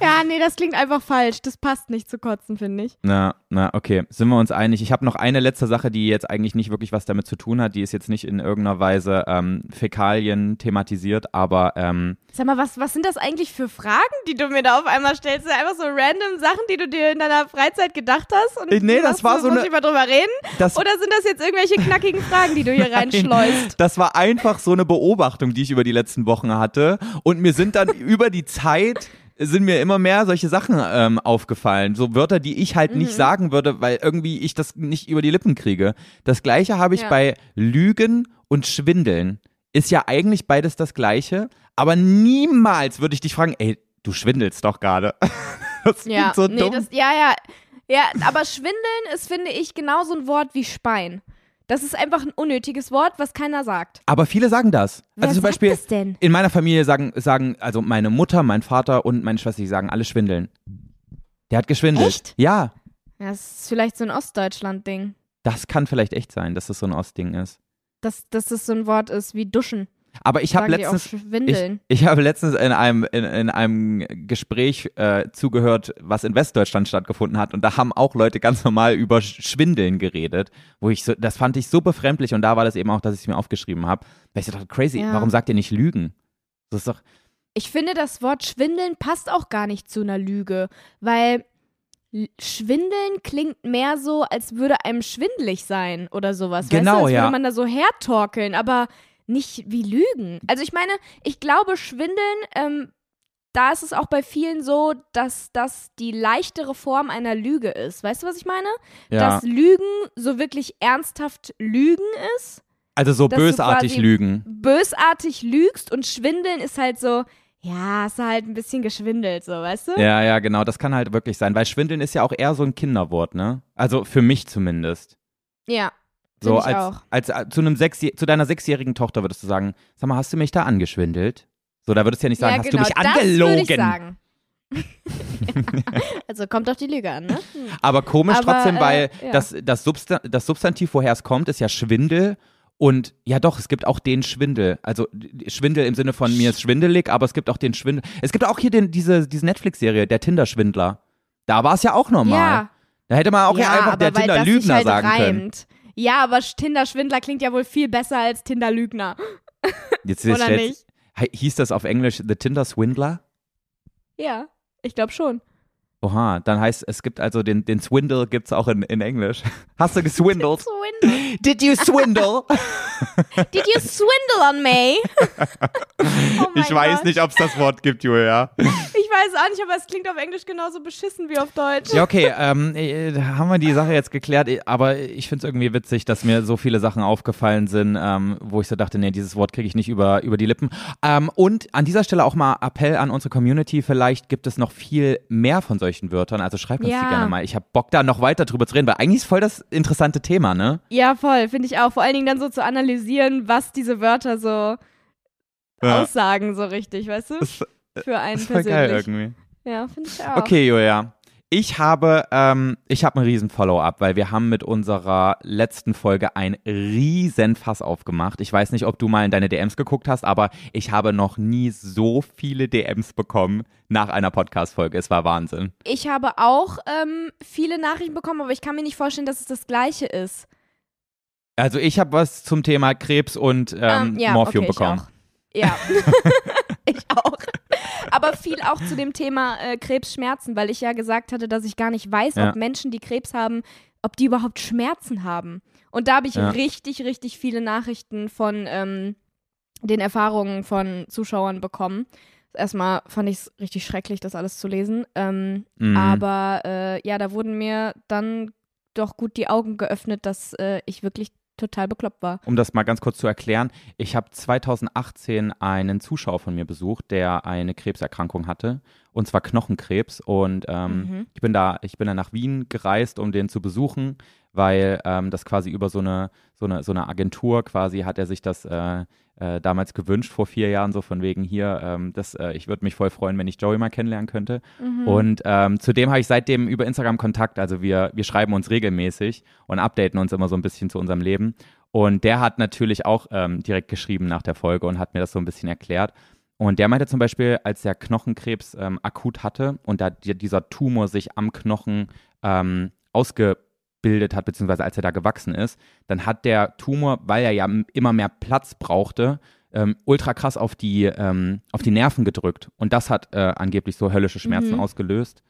ja, nee, das klingt einfach falsch. Das passt nicht zu kotzen, finde ich. Na, na, okay, sind wir uns einig. Ich habe noch eine letzte Sache, die jetzt eigentlich nicht wirklich was damit zu tun hat. Die ist jetzt nicht in irgendeiner Weise ähm, Fäkalien thematisiert, aber ähm, Sag mal, was, was sind das eigentlich für Fragen, die du mir da auf einmal stellst? Sind einfach so random Sachen, die du dir in deiner Freizeit gedacht hast? Und nee, das was, war so muss eine- ich mal drüber reden? das, Oder sind das jetzt irgendwelche knackigen Fragen, die du hier reinschleust? das war einfach so eine Beobachtung, die ich über die letzten Wochen hatte. Und mir sind dann über die Zeit sind mir immer mehr solche Sachen ähm, aufgefallen. So Wörter, die ich halt Mhm. nicht sagen würde, weil irgendwie ich das nicht über die Lippen kriege. Das gleiche habe ich Ja. bei Lügen und Schwindeln. Ist ja eigentlich beides das gleiche, aber niemals würde ich dich fragen, ey, du schwindelst doch gerade. Das Ja, so nee, dumm. das, ja, ja. Ja, aber schwindeln ist, finde ich, genauso ein Wort wie Spein. Das ist einfach ein unnötiges Wort, was keiner sagt. aber viele sagen das. Wer also zum sagt Beispiel das denn? in meiner Familie sagen, sagen, also meine Mutter, mein Vater und meine Schwester, die sagen alle schwindeln. Der hat geschwindelt. Echt? Ja, Ja, Das ist vielleicht so ein Ostdeutschland-Ding. das kann vielleicht echt sein, dass das so ein Ostding ist. Dass, dass das so ein Wort ist wie duschen. Aber ich habe letztens, ich, ich habe letztens in einem, in, in einem Gespräch äh, zugehört, was in Westdeutschland stattgefunden hat. Und da haben auch Leute ganz normal über Sch- Schwindeln geredet. Wo ich so, das fand ich so befremdlich. Und da war das eben auch, dass ich es mir aufgeschrieben habe. Weil ich dachte, crazy, Ja. warum sagt ihr nicht Lügen? Das ist doch, Ich finde, das Wort schwindeln passt auch gar nicht zu einer Lüge, weil schwindeln klingt mehr so, als würde einem schwindelig sein oder sowas. weißt Genau, du? Als ja. würde man da so hertorkeln, aber nicht wie Lügen. Also ich meine, ich glaube, schwindeln, ähm, da ist es auch bei vielen so, dass das die leichtere Form einer Lüge ist. Weißt du, was ich meine? ja. Dass Lügen so wirklich ernsthaft Lügen ist, also so bösartig lügen. bösartig lügst und schwindeln ist halt so, ja, hast du halt ein bisschen geschwindelt, so, weißt du? Ja, ja, genau, das kann halt wirklich sein. Weil Schwindeln ist ja auch eher so ein Kinderwort, ne? Also für mich zumindest. Ja. So Find ich als, auch. als äh, zu einem zu deiner sechsjährigen Tochter würdest du sagen, sag mal, hast du mich da angeschwindelt? So, da würdest du ja nicht sagen, ja, hast genau, du mich das angelogen. ich sagen. also kommt auf die Lüge an, ne? Hm. Aber komisch Aber, trotzdem, äh, weil ja. das, das, Substan das Substantiv, woher es kommt, ist ja Schwindel. Und ja doch, es gibt auch den Schwindel. Also Schwindel im Sinne von mir ist schwindelig, aber es gibt auch den Schwindel. Es gibt auch hier den, diese, diese Netflix-Serie, der Tinder-Schwindler. Da war es ja auch normal. Ja. Da hätte man auch ja, ja einfach der Tinder-Lügner halt sagen können. Ja, aber Tinder-Schwindler klingt ja wohl viel besser als Tinder-Lügner. Jetzt, Oder jetzt, nicht? He- Hieß das auf Englisch The Tinder Swindler? Ja, ich glaube schon. Oha, dann heißt es gibt also den, den Swindle gibt's auch in, in Englisch. Hast du geswindelt? Swindle. Did you swindle? Did you swindle on me? oh ich weiß Gott. nicht, ob es das Wort gibt, Julia. Ich weiß auch nicht, aber es klingt auf Englisch genauso beschissen wie auf Deutsch. Ja, okay, ähm, äh, da haben wir die Sache jetzt geklärt, aber ich finde es irgendwie witzig, dass mir so viele Sachen aufgefallen sind, ähm, wo ich so dachte, nee, dieses Wort kriege ich nicht über, über die Lippen. Ähm, und an dieser Stelle auch mal Appell an unsere Community, vielleicht gibt es noch viel mehr von solchen Wörtern, also schreibt uns Ja. die gerne mal. Ich habe Bock da noch weiter drüber zu reden, weil eigentlich ist voll das interessante Thema, ne? Ja, voll, finde ich auch. Vor allen Dingen dann so zu analysieren, was diese Wörter so aussagen, so richtig, weißt du? Das Für einen ist voll geil persönlich. irgendwie. Ja, finde ich auch. Okay, Julia. Ich habe, ähm, ich habe einen riesen Follow-up, weil wir haben mit unserer letzten Folge ein riesen Fass aufgemacht. Ich weiß nicht, ob du mal in deine DMs geguckt hast, aber ich habe noch nie so viele DMs bekommen nach einer Podcast-Folge. Es war Wahnsinn. Ich habe auch ähm, viele Nachrichten bekommen, aber ich kann mir nicht vorstellen, dass es das Gleiche ist. Also ich habe was zum Thema Krebs und ähm, ja, Morphium okay, bekommen. Ich auch. Ja, ich auch. Aber viel auch zu dem Thema äh, Krebsschmerzen, weil ich ja gesagt hatte, dass ich gar nicht weiß, Ja. ob Menschen, die Krebs haben, ob die überhaupt Schmerzen haben. Und da habe ich Ja. richtig, richtig viele Nachrichten von ähm, den Erfahrungen von Zuschauern bekommen. Erstmal fand ich es richtig schrecklich, das alles zu lesen. Ähm, Mhm. Aber äh, ja, da wurden mir dann doch gut die Augen geöffnet, dass äh, ich wirklich total bekloppt war. Um das mal ganz kurz zu erklären, ich habe 2018 einen Zuschauer von mir besucht, der eine Krebserkrankung hatte, und zwar Knochenkrebs. Und ähm, Mhm. ich bin da, ich bin da nach Wien gereist, um den zu besuchen, weil ähm, das quasi über so eine, so eine, so eine Agentur quasi hat er sich das äh, äh, damals gewünscht vor vier Jahren, so von wegen hier, ähm, das, äh, ich würde mich voll freuen, wenn ich Joey mal kennenlernen könnte. Mhm. Und ähm, zudem habe ich seitdem über Instagram Kontakt. Also wir, wir schreiben uns regelmäßig und updaten uns immer so ein bisschen zu unserem Leben. Und der hat natürlich auch ähm, direkt geschrieben nach der Folge und hat mir das so ein bisschen erklärt. Und der meinte zum Beispiel, als der Knochenkrebs ähm, akut hatte und da die, dieser Tumor sich am Knochen ähm, ausgebildet hat, beziehungsweise als er da gewachsen ist, dann hat der Tumor, weil er ja immer mehr Platz brauchte, ähm, ultra krass auf die, ähm, auf die Nerven gedrückt. Und das hat äh, angeblich so höllische Schmerzen Mhm. ausgelöst.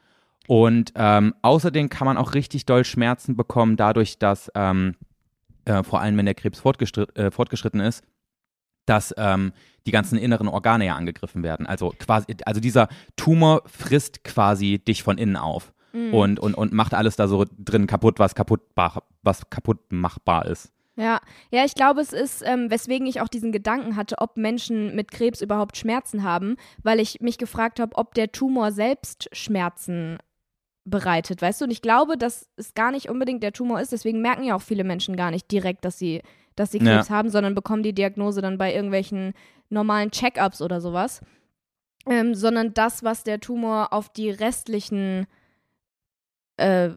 Und ähm, außerdem kann man auch richtig doll Schmerzen bekommen, dadurch, dass ähm, äh, vor allem, wenn der Krebs fortgeschritt, äh, fortgeschritten ist, dass ähm, die ganzen inneren Organe ja angegriffen werden. Also quasi, also dieser Tumor frisst quasi dich von innen auf Mhm. und, und, und macht alles da so drin kaputt, was kaputt, was kaputt machbar ist. Ja, ja, ich glaube, es ist, ähm, weswegen ich auch diesen Gedanken hatte, ob Menschen mit Krebs überhaupt Schmerzen haben, weil ich mich gefragt habe, ob der Tumor selbst Schmerzen bereitet, weißt du? Und ich glaube, dass es gar nicht unbedingt der Tumor ist, deswegen merken ja auch viele Menschen gar nicht direkt, dass sie, dass sie Ja. Krebs haben, sondern bekommen die Diagnose dann bei irgendwelchen normalen Check-ups oder sowas. Ähm, sondern das, was der Tumor auf die restlichen äh,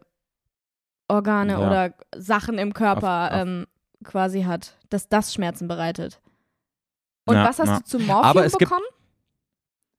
Organe Ja. oder Sachen im Körper Auf- auf- ähm, quasi hat, dass das Schmerzen bereitet. Und Ja, was hast ja. du zum Morphium bekommen?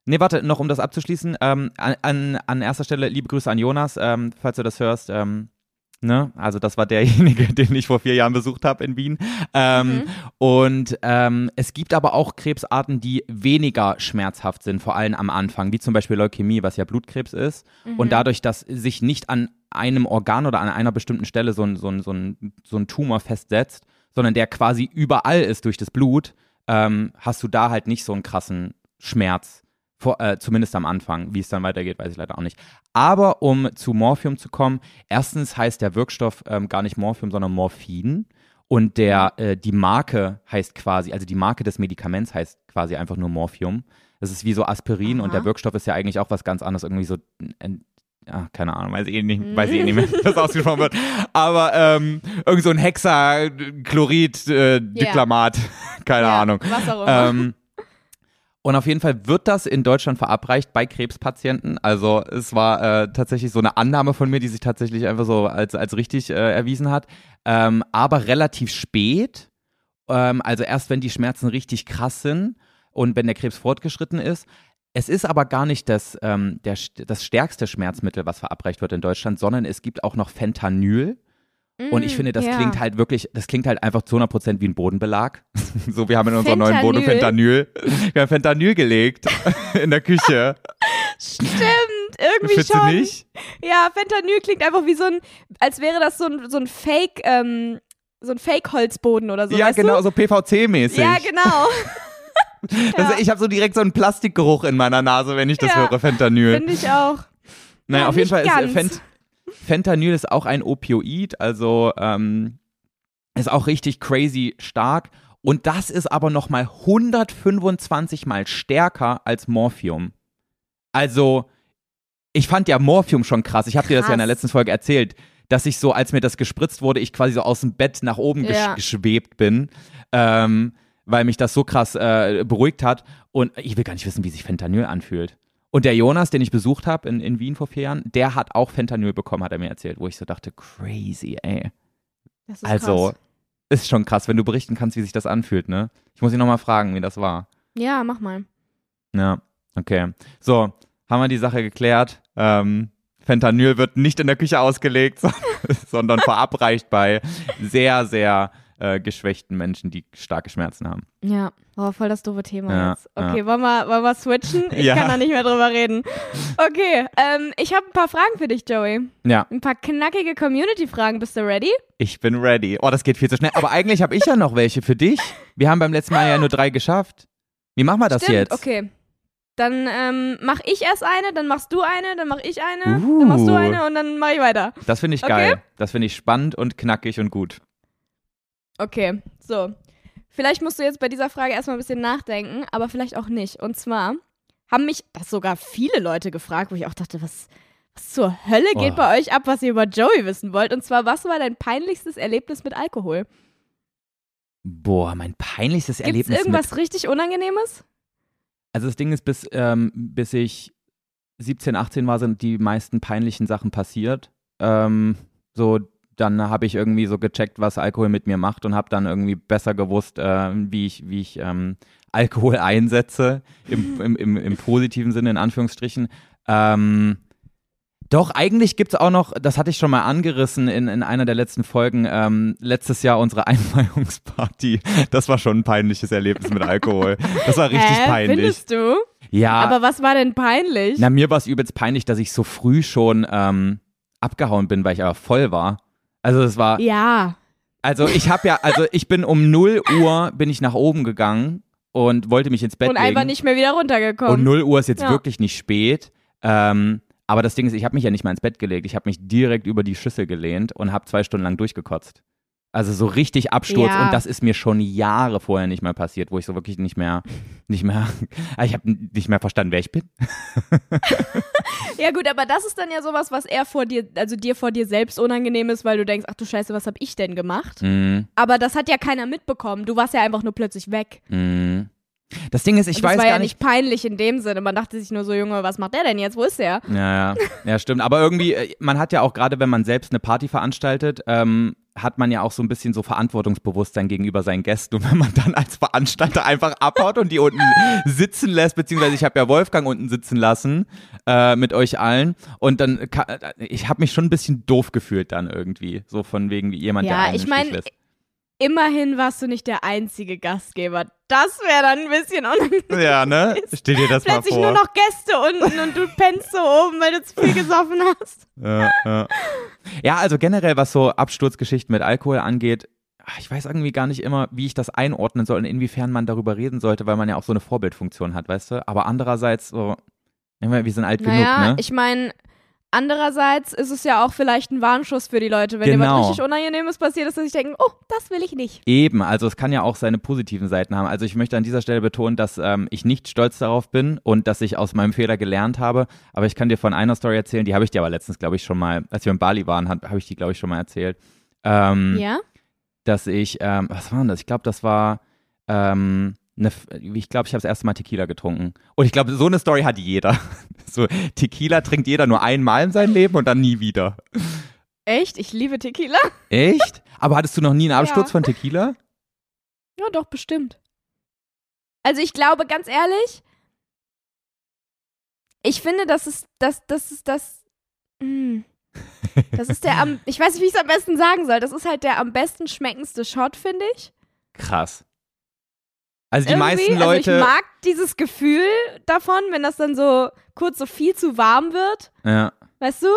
Nee, warte, noch um das abzuschließen. Ähm, an, an, an erster Stelle liebe Grüße an Jonas, ähm, falls du das hörst. Ähm, ne? Also das war derjenige, den ich vor vier Jahren besucht habe in Wien. Ähm, Mhm. Und ähm, es gibt aber auch Krebsarten, die weniger schmerzhaft sind, vor allem am Anfang, wie zum Beispiel Leukämie, was ja Blutkrebs ist. Mhm. Und dadurch, dass sich nicht an einem Organ oder an einer bestimmten Stelle so ein, so ein, so ein, so ein Tumor festsetzt, sondern der quasi überall ist durch das Blut, ähm, hast du da halt nicht so einen krassen Schmerz. Vor, äh, zumindest am Anfang. Wie es dann weitergeht, weiß ich leider auch nicht. Aber um zu Morphium zu kommen, erstens heißt der Wirkstoff ähm, gar nicht Morphium, sondern Morphin. Und der, äh, die Marke heißt quasi, also die Marke des Medikaments heißt quasi einfach nur Morphium. Das ist wie so Aspirin und Aha. der Wirkstoff ist ja eigentlich auch was ganz anderes, irgendwie so, ein, ja, keine Ahnung, weiß ich eh nicht, Mhm. weiß ich eh nicht mehr, wie das ausgesprochen wird. Aber ähm, irgend so ein Hexachlorid, äh, Diklamat, keine ja, Ahnung. Was auch immer. Ähm, und auf jeden Fall wird das in Deutschland verabreicht bei Krebspatienten. Also es war äh, tatsächlich so eine Annahme von mir, die sich tatsächlich einfach so als, als richtig äh, erwiesen hat. Ähm, aber relativ spät. Ähm, also erst wenn die Schmerzen richtig krass sind und wenn der Krebs fortgeschritten ist. Es ist aber gar nicht das, ähm, der, das stärkste Schmerzmittel, was verabreicht wird in Deutschland, sondern es gibt auch noch Fentanyl. Und ich Mm, finde, das ja. klingt halt wirklich, das klingt halt einfach zu 100 Prozent wie ein Bodenbelag. so, wir haben in unserer neuen? Wohnung Fentanyl. Wir haben Fentanyl gelegt in der Küche. Stimmt, irgendwie Findest schon. du nicht? Ja, Fentanyl klingt einfach wie so ein, als wäre das so ein, so ein Fake, ähm, so ein Fake-Holzboden oder so. ja, genau, Du? so PVC-mäßig. Ja, genau. Das, ja. Ich habe so direkt so einen Plastikgeruch in meiner Nase, wenn ich das Ja. höre, Fentanyl. Finde ich auch. Naja, Ja, auf jeden Fall ist äh. Fent Fentanyl ist auch ein Opioid, also ähm, ist auch richtig crazy stark. Und das ist aber nochmal 125 mal stärker als Morphium. Also, ich fand ja Morphium schon krass. Ich habe dir das ja in der letzten Folge erzählt, dass ich so, als mir das gespritzt wurde, ich quasi so aus dem Bett nach oben gesch Ja. geschwebt bin, ähm, weil mich das so krass äh, beruhigt hat. Und ich will gar nicht wissen, wie sich Fentanyl anfühlt. Und der Jonas, den ich besucht habe in, in Wien vor vier Jahren, der hat auch Fentanyl bekommen, hat er mir erzählt, wo ich so dachte, crazy, ey. Das ist Also, krass. ist schon krass, wenn du berichten kannst, wie sich das anfühlt, ne? Ich muss ihn nochmal fragen, wie das war. Ja, mach mal. Ja, okay. So, haben wir die Sache geklärt. Ähm, Fentanyl wird nicht in der Küche ausgelegt, so- sondern verabreicht bei sehr, sehr äh, geschwächten Menschen, die starke Schmerzen haben. Ja, oh, voll das doofe Thema Ja, jetzt. Okay, wollen, wir, wollen wir switchen? Ich Ja. kann da nicht mehr drüber reden. Okay, ähm, ich habe ein paar Fragen für dich, Joey. Ja, Ein paar knackige Community-Fragen. Bist du ready? ich bin ready. Oh, das geht viel zu schnell. Aber eigentlich habe ich ja noch welche für dich. Wir haben beim letzten Mal ja nur drei geschafft. Wie machen wir das Stimmt, jetzt? okay. Dann ähm, mach ich erst eine, dann machst du eine, dann mach ich eine, Uh. dann machst du eine und dann mach ich weiter. Das finde ich Okay. geil. Das finde ich spannend und knackig und gut. Okay, so. Vielleicht musst du jetzt bei dieser Frage erstmal ein bisschen nachdenken, aber vielleicht auch nicht. Und zwar haben mich das sogar viele Leute gefragt, wo ich auch dachte, was, was zur Hölle geht Oh. bei euch ab, was ihr über Joey wissen wollt? Und zwar, was war dein peinlichstes Erlebnis mit Alkohol? Boah, mein peinlichstes Gibt es Erlebnis irgendwas mit richtig Unangenehmes? Also das Ding ist, bis, ähm, bis ich 17, 18 war, sind die meisten peinlichen Sachen passiert. Ähm, so, dann habe ich irgendwie so gecheckt, was Alkohol mit mir macht und habe dann irgendwie besser gewusst, äh, wie ich, wie ich ähm, Alkohol einsetze, im, im, im, im positiven Sinne, in Anführungsstrichen. Ähm, doch, eigentlich gibt es auch noch, das hatte ich schon mal angerissen in, in einer der letzten Folgen, ähm, letztes Jahr unsere Einweihungsparty. Das war schon ein peinliches Erlebnis mit Alkohol. Das war richtig Hä, peinlich. Findest du? Ja, Aber was war denn peinlich? na, mir war es übelst peinlich, dass ich so früh schon ähm, abgehauen bin, weil ich aber voll war. Also es war, ja. also ich habe ja, also ich bin um 0 Uhr bin ich nach oben gegangen und wollte mich ins Bett Und legen. einfach nicht mehr wieder runtergekommen. Und 0 Uhr ist jetzt Ja. wirklich nicht spät. Ähm, aber das Ding ist, ich habe mich ja nicht mal ins Bett gelegt. Ich habe mich direkt über die Schüssel gelehnt und habe zwei Stunden lang durchgekotzt. Also so richtig Absturz Ja. und das ist mir schon Jahre vorher nicht mehr passiert, wo ich so wirklich nicht mehr, nicht mehr, ich habe nicht mehr verstanden, wer ich bin. Ja gut, aber das ist dann ja sowas, was eher vor dir, also dir vor dir selbst unangenehm ist, weil du denkst, ach du Scheiße, was hab ich denn gemacht? Mm, Aber das hat ja keiner mitbekommen. Du warst ja einfach nur plötzlich weg. mm. Das Ding ist, ich weiß das war gar ja nicht. nicht peinlich in dem Sinne. Man dachte sich nur so, Junge, was macht der denn jetzt? Wo ist der? Ja, ja, ja, stimmt. Aber irgendwie, äh, man hat ja auch gerade, wenn man selbst eine Party veranstaltet, ähm, hat man ja auch so ein bisschen so Verantwortungsbewusstsein gegenüber seinen Gästen. Und wenn man dann als Veranstalter einfach abhaut und die unten sitzen lässt, beziehungsweise ich habe ja Wolfgang unten sitzen lassen äh, mit euch allen. Und dann, äh, ich habe mich schon ein bisschen doof gefühlt dann irgendwie. So von wegen wie jemand, der Ja, einen ich meine, lässt. Immerhin warst du nicht der einzige Gastgeber. Das wäre dann ein bisschen unangenehm. Ja, ne? Stell dir das mal Plötzlich vor. nur noch Gäste unten und du pennst so oben, weil du zu viel gesoffen hast. Ja, ja. ja, also generell, was so Absturzgeschichten mit Alkohol angeht, ich weiß irgendwie gar nicht immer, wie ich das einordnen soll und inwiefern man darüber reden sollte, weil man ja auch so eine Vorbildfunktion hat, weißt du? Aber andererseits so, wir sind alt Naja, genug, ne? ich meine, andererseits ist es ja auch vielleicht ein Warnschuss für die Leute, wenn dir Genau. was richtig Unangenehmes passiert ist, dass sie denken, oh, das will ich nicht. Eben, also es kann ja auch seine positiven Seiten haben. Also ich möchte an dieser Stelle betonen, dass ähm, ich nicht stolz darauf bin und dass ich aus meinem Fehler gelernt habe. Aber ich kann dir von einer Story erzählen, die habe ich dir aber letztens, glaube ich, schon mal, als wir in Bali waren, habe ich die, glaube ich, schon mal erzählt. Ähm, Ja? dass ich, ähm, was war denn das? Ich glaube, das war, ähm, eine, ich glaube, ich habe das erste Mal Tequila getrunken. Und ich glaube, so eine Story hat jeder. So, Tequila trinkt jeder nur einmal in seinem Leben und dann nie wieder. Echt? Ich liebe Tequila. Echt? Aber hattest du noch nie einen Absturz Ja. von Tequila? Ja, doch, bestimmt. Also ich glaube, ganz ehrlich, ich finde, das ist das, das ist das. Mh. Das ist der am, ich weiß nicht, wie ich es am besten sagen soll. Das ist halt der am besten schmeckendste Shot, finde ich. Krass. Also die Irgendwie. meisten Also Leute. ich mag dieses Gefühl davon, wenn das dann so kurz so viel zu warm wird, ja. weißt du?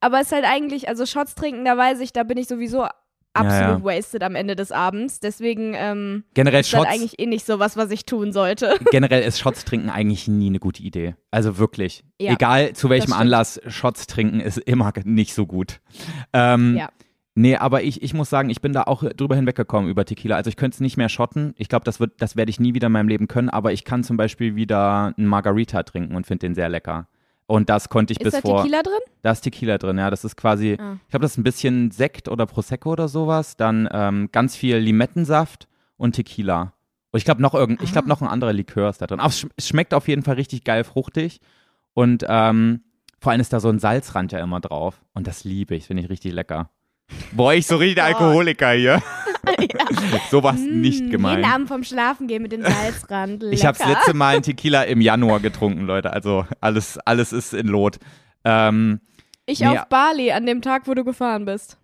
Aber es ist halt eigentlich, also Shots trinken, da weiß ich, da bin ich sowieso absolut ja. wasted am Ende des Abends. Deswegen ähm, Generell ist das Shots, eigentlich eh nicht so was, was ich tun sollte. generell ist Shots trinken eigentlich nie eine gute Idee. Also wirklich. Ja, Egal zu welchem. Anlass, Shots trinken ist immer nicht so gut. Ähm, Ja. Nee, aber ich, ich muss sagen, ich bin da auch drüber hinweggekommen über Tequila. Also ich könnte es nicht mehr schotten. Ich glaube, das, wird- das werde ich nie wieder in meinem Leben können, aber ich kann zum Beispiel wieder einen Margarita trinken und finde den sehr lecker. Und das konnte ich ist bis da vor. Tequila drin? Da ist Tequila drin, ja. Das ist quasi, Ah. ich glaube, das ist ein bisschen Sekt oder Prosecco oder sowas. Dann ähm, ganz viel Limettensaft und Tequila. Und ich glaube noch irgend, ich glaube Ah. noch ein anderer Likör ist da drin. Aber es schmeckt auf jeden Fall richtig geil fruchtig. Und ähm, vor allem ist da so ein Salzrand ja immer drauf. Und das liebe ich, finde ich richtig lecker. Boah, ich so richtig der. Alkoholiker hier. Sowas nicht Mm, gemeint. Jeden Abend vom Schlafen gehen mit dem Salzrand. Lecker. Ich habe das letzte Mal einen Tequila im Januar getrunken, Leute. Also alles, alles ist in Lot. Ähm, Ich Nee. auf Bali an dem Tag, wo du gefahren bist.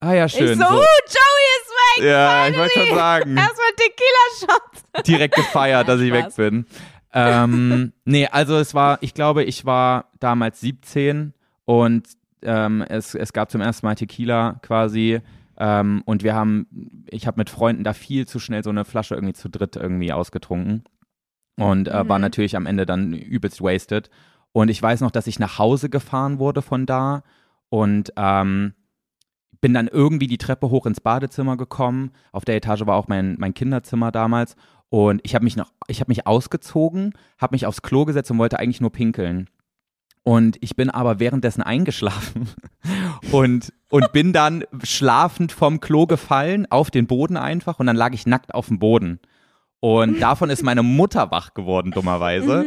ah ja, schön. ich so, uh, Joey ist weg. ja, ich wollte schon sagen. Erstmal Tequila-Shot. direkt gefeiert, dass ich weg bin. Ähm, nee, also es war, ich glaube, ich war damals 17 und ähm, es, es gab zum ersten Mal Tequila quasi. Ähm, und wir haben, ich habe mit Freunden da viel zu schnell so eine Flasche irgendwie zu dritt irgendwie ausgetrunken. Und äh, war Mhm. natürlich am Ende dann übelst wasted. Und ich weiß noch, dass ich nach Hause gefahren wurde von da und ähm, bin dann irgendwie die Treppe hoch ins Badezimmer gekommen. Auf der Etage war auch mein, mein Kinderzimmer damals. Und ich habe mich noch, ich habe mich ausgezogen, habe mich aufs Klo gesetzt und wollte eigentlich nur pinkeln. Und ich bin aber währenddessen eingeschlafen und, und bin dann schlafend vom Klo gefallen, auf den Boden einfach und dann lag ich nackt auf dem Boden. Und davon ist meine Mutter wach geworden, dummerweise.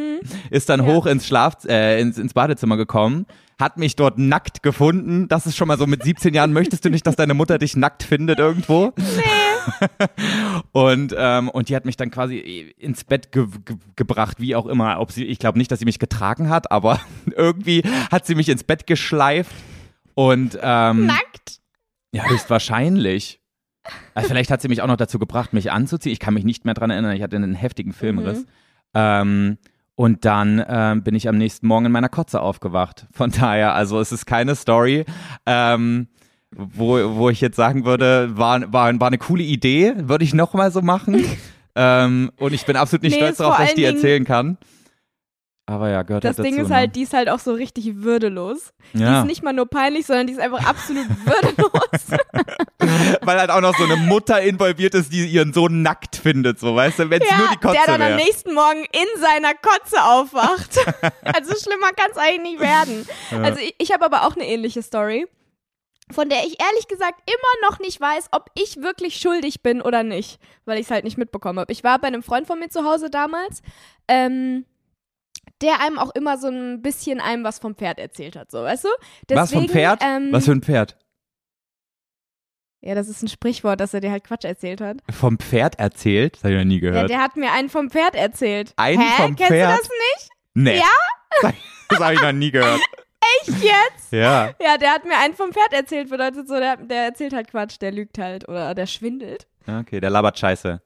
Ist dann Mhm. Ja. hoch ins Schlaf, äh, ins, ins Badezimmer gekommen, hat mich dort nackt gefunden. Das ist schon mal so mit 17 Jahren, möchtest du nicht, dass deine Mutter dich nackt findet irgendwo? und, ähm, und die hat mich dann quasi ins Bett ge ge gebracht, wie auch immer. Ob sie, ich glaube nicht, dass sie mich getragen hat, aber irgendwie hat sie mich ins Bett geschleift. Und ähm, Nackt. ja, höchstwahrscheinlich. Also vielleicht hat sie mich auch noch dazu gebracht, mich anzuziehen. Ich kann mich nicht mehr dran erinnern. Ich hatte einen heftigen Filmriss. Mhm. Ähm, und dann ähm, bin ich am nächsten Morgen in meiner Kotze aufgewacht. Von daher, also es ist keine Story, ähm, wo, wo ich jetzt sagen würde, war, war, war eine coole Idee, würde ich nochmal so machen. ähm, und ich bin absolut nicht Nee, stolz darauf, dass ich die Dingen- erzählen kann. Aber ja, gehört Das halt Ding dazu, ist halt, die ist halt auch so richtig würdelos. Die ne? ja. ist nicht mal nur peinlich, sondern die ist einfach absolut würdelos. Weil halt auch noch so eine Mutter involviert ist, die ihren Sohn nackt findet, so, weißt du, wenn es ja, nur die Kotze der dann am wäre. nächsten Morgen in seiner Kotze aufwacht. also schlimmer kann es eigentlich nicht werden. Also ich, ich habe aber auch eine ähnliche Story, von der ich ehrlich gesagt immer noch nicht weiß, ob ich wirklich schuldig bin oder nicht, weil ich es halt nicht mitbekommen habe. Ich war bei einem Freund von mir zu Hause damals, ähm, der einem auch immer so ein bisschen einem was vom Pferd erzählt hat, so, weißt du? Was vom Deswegen, Pferd? Ähm, Was für ein Pferd? Ja, das ist ein Sprichwort, dass er dir halt Quatsch erzählt hat. Vom Pferd erzählt? Das habe ich noch nie Ja, gehört. der hat mir einen vom Pferd erzählt. Einen Hä? vom Kennst Pferd? du das nicht? nee. Ja? Das habe ich noch nie gehört. Echt jetzt? Ja. Ja, der hat mir einen vom Pferd erzählt, bedeutet so, der, der erzählt halt Quatsch, der lügt halt oder der schwindelt. Okay, der labert Scheiße.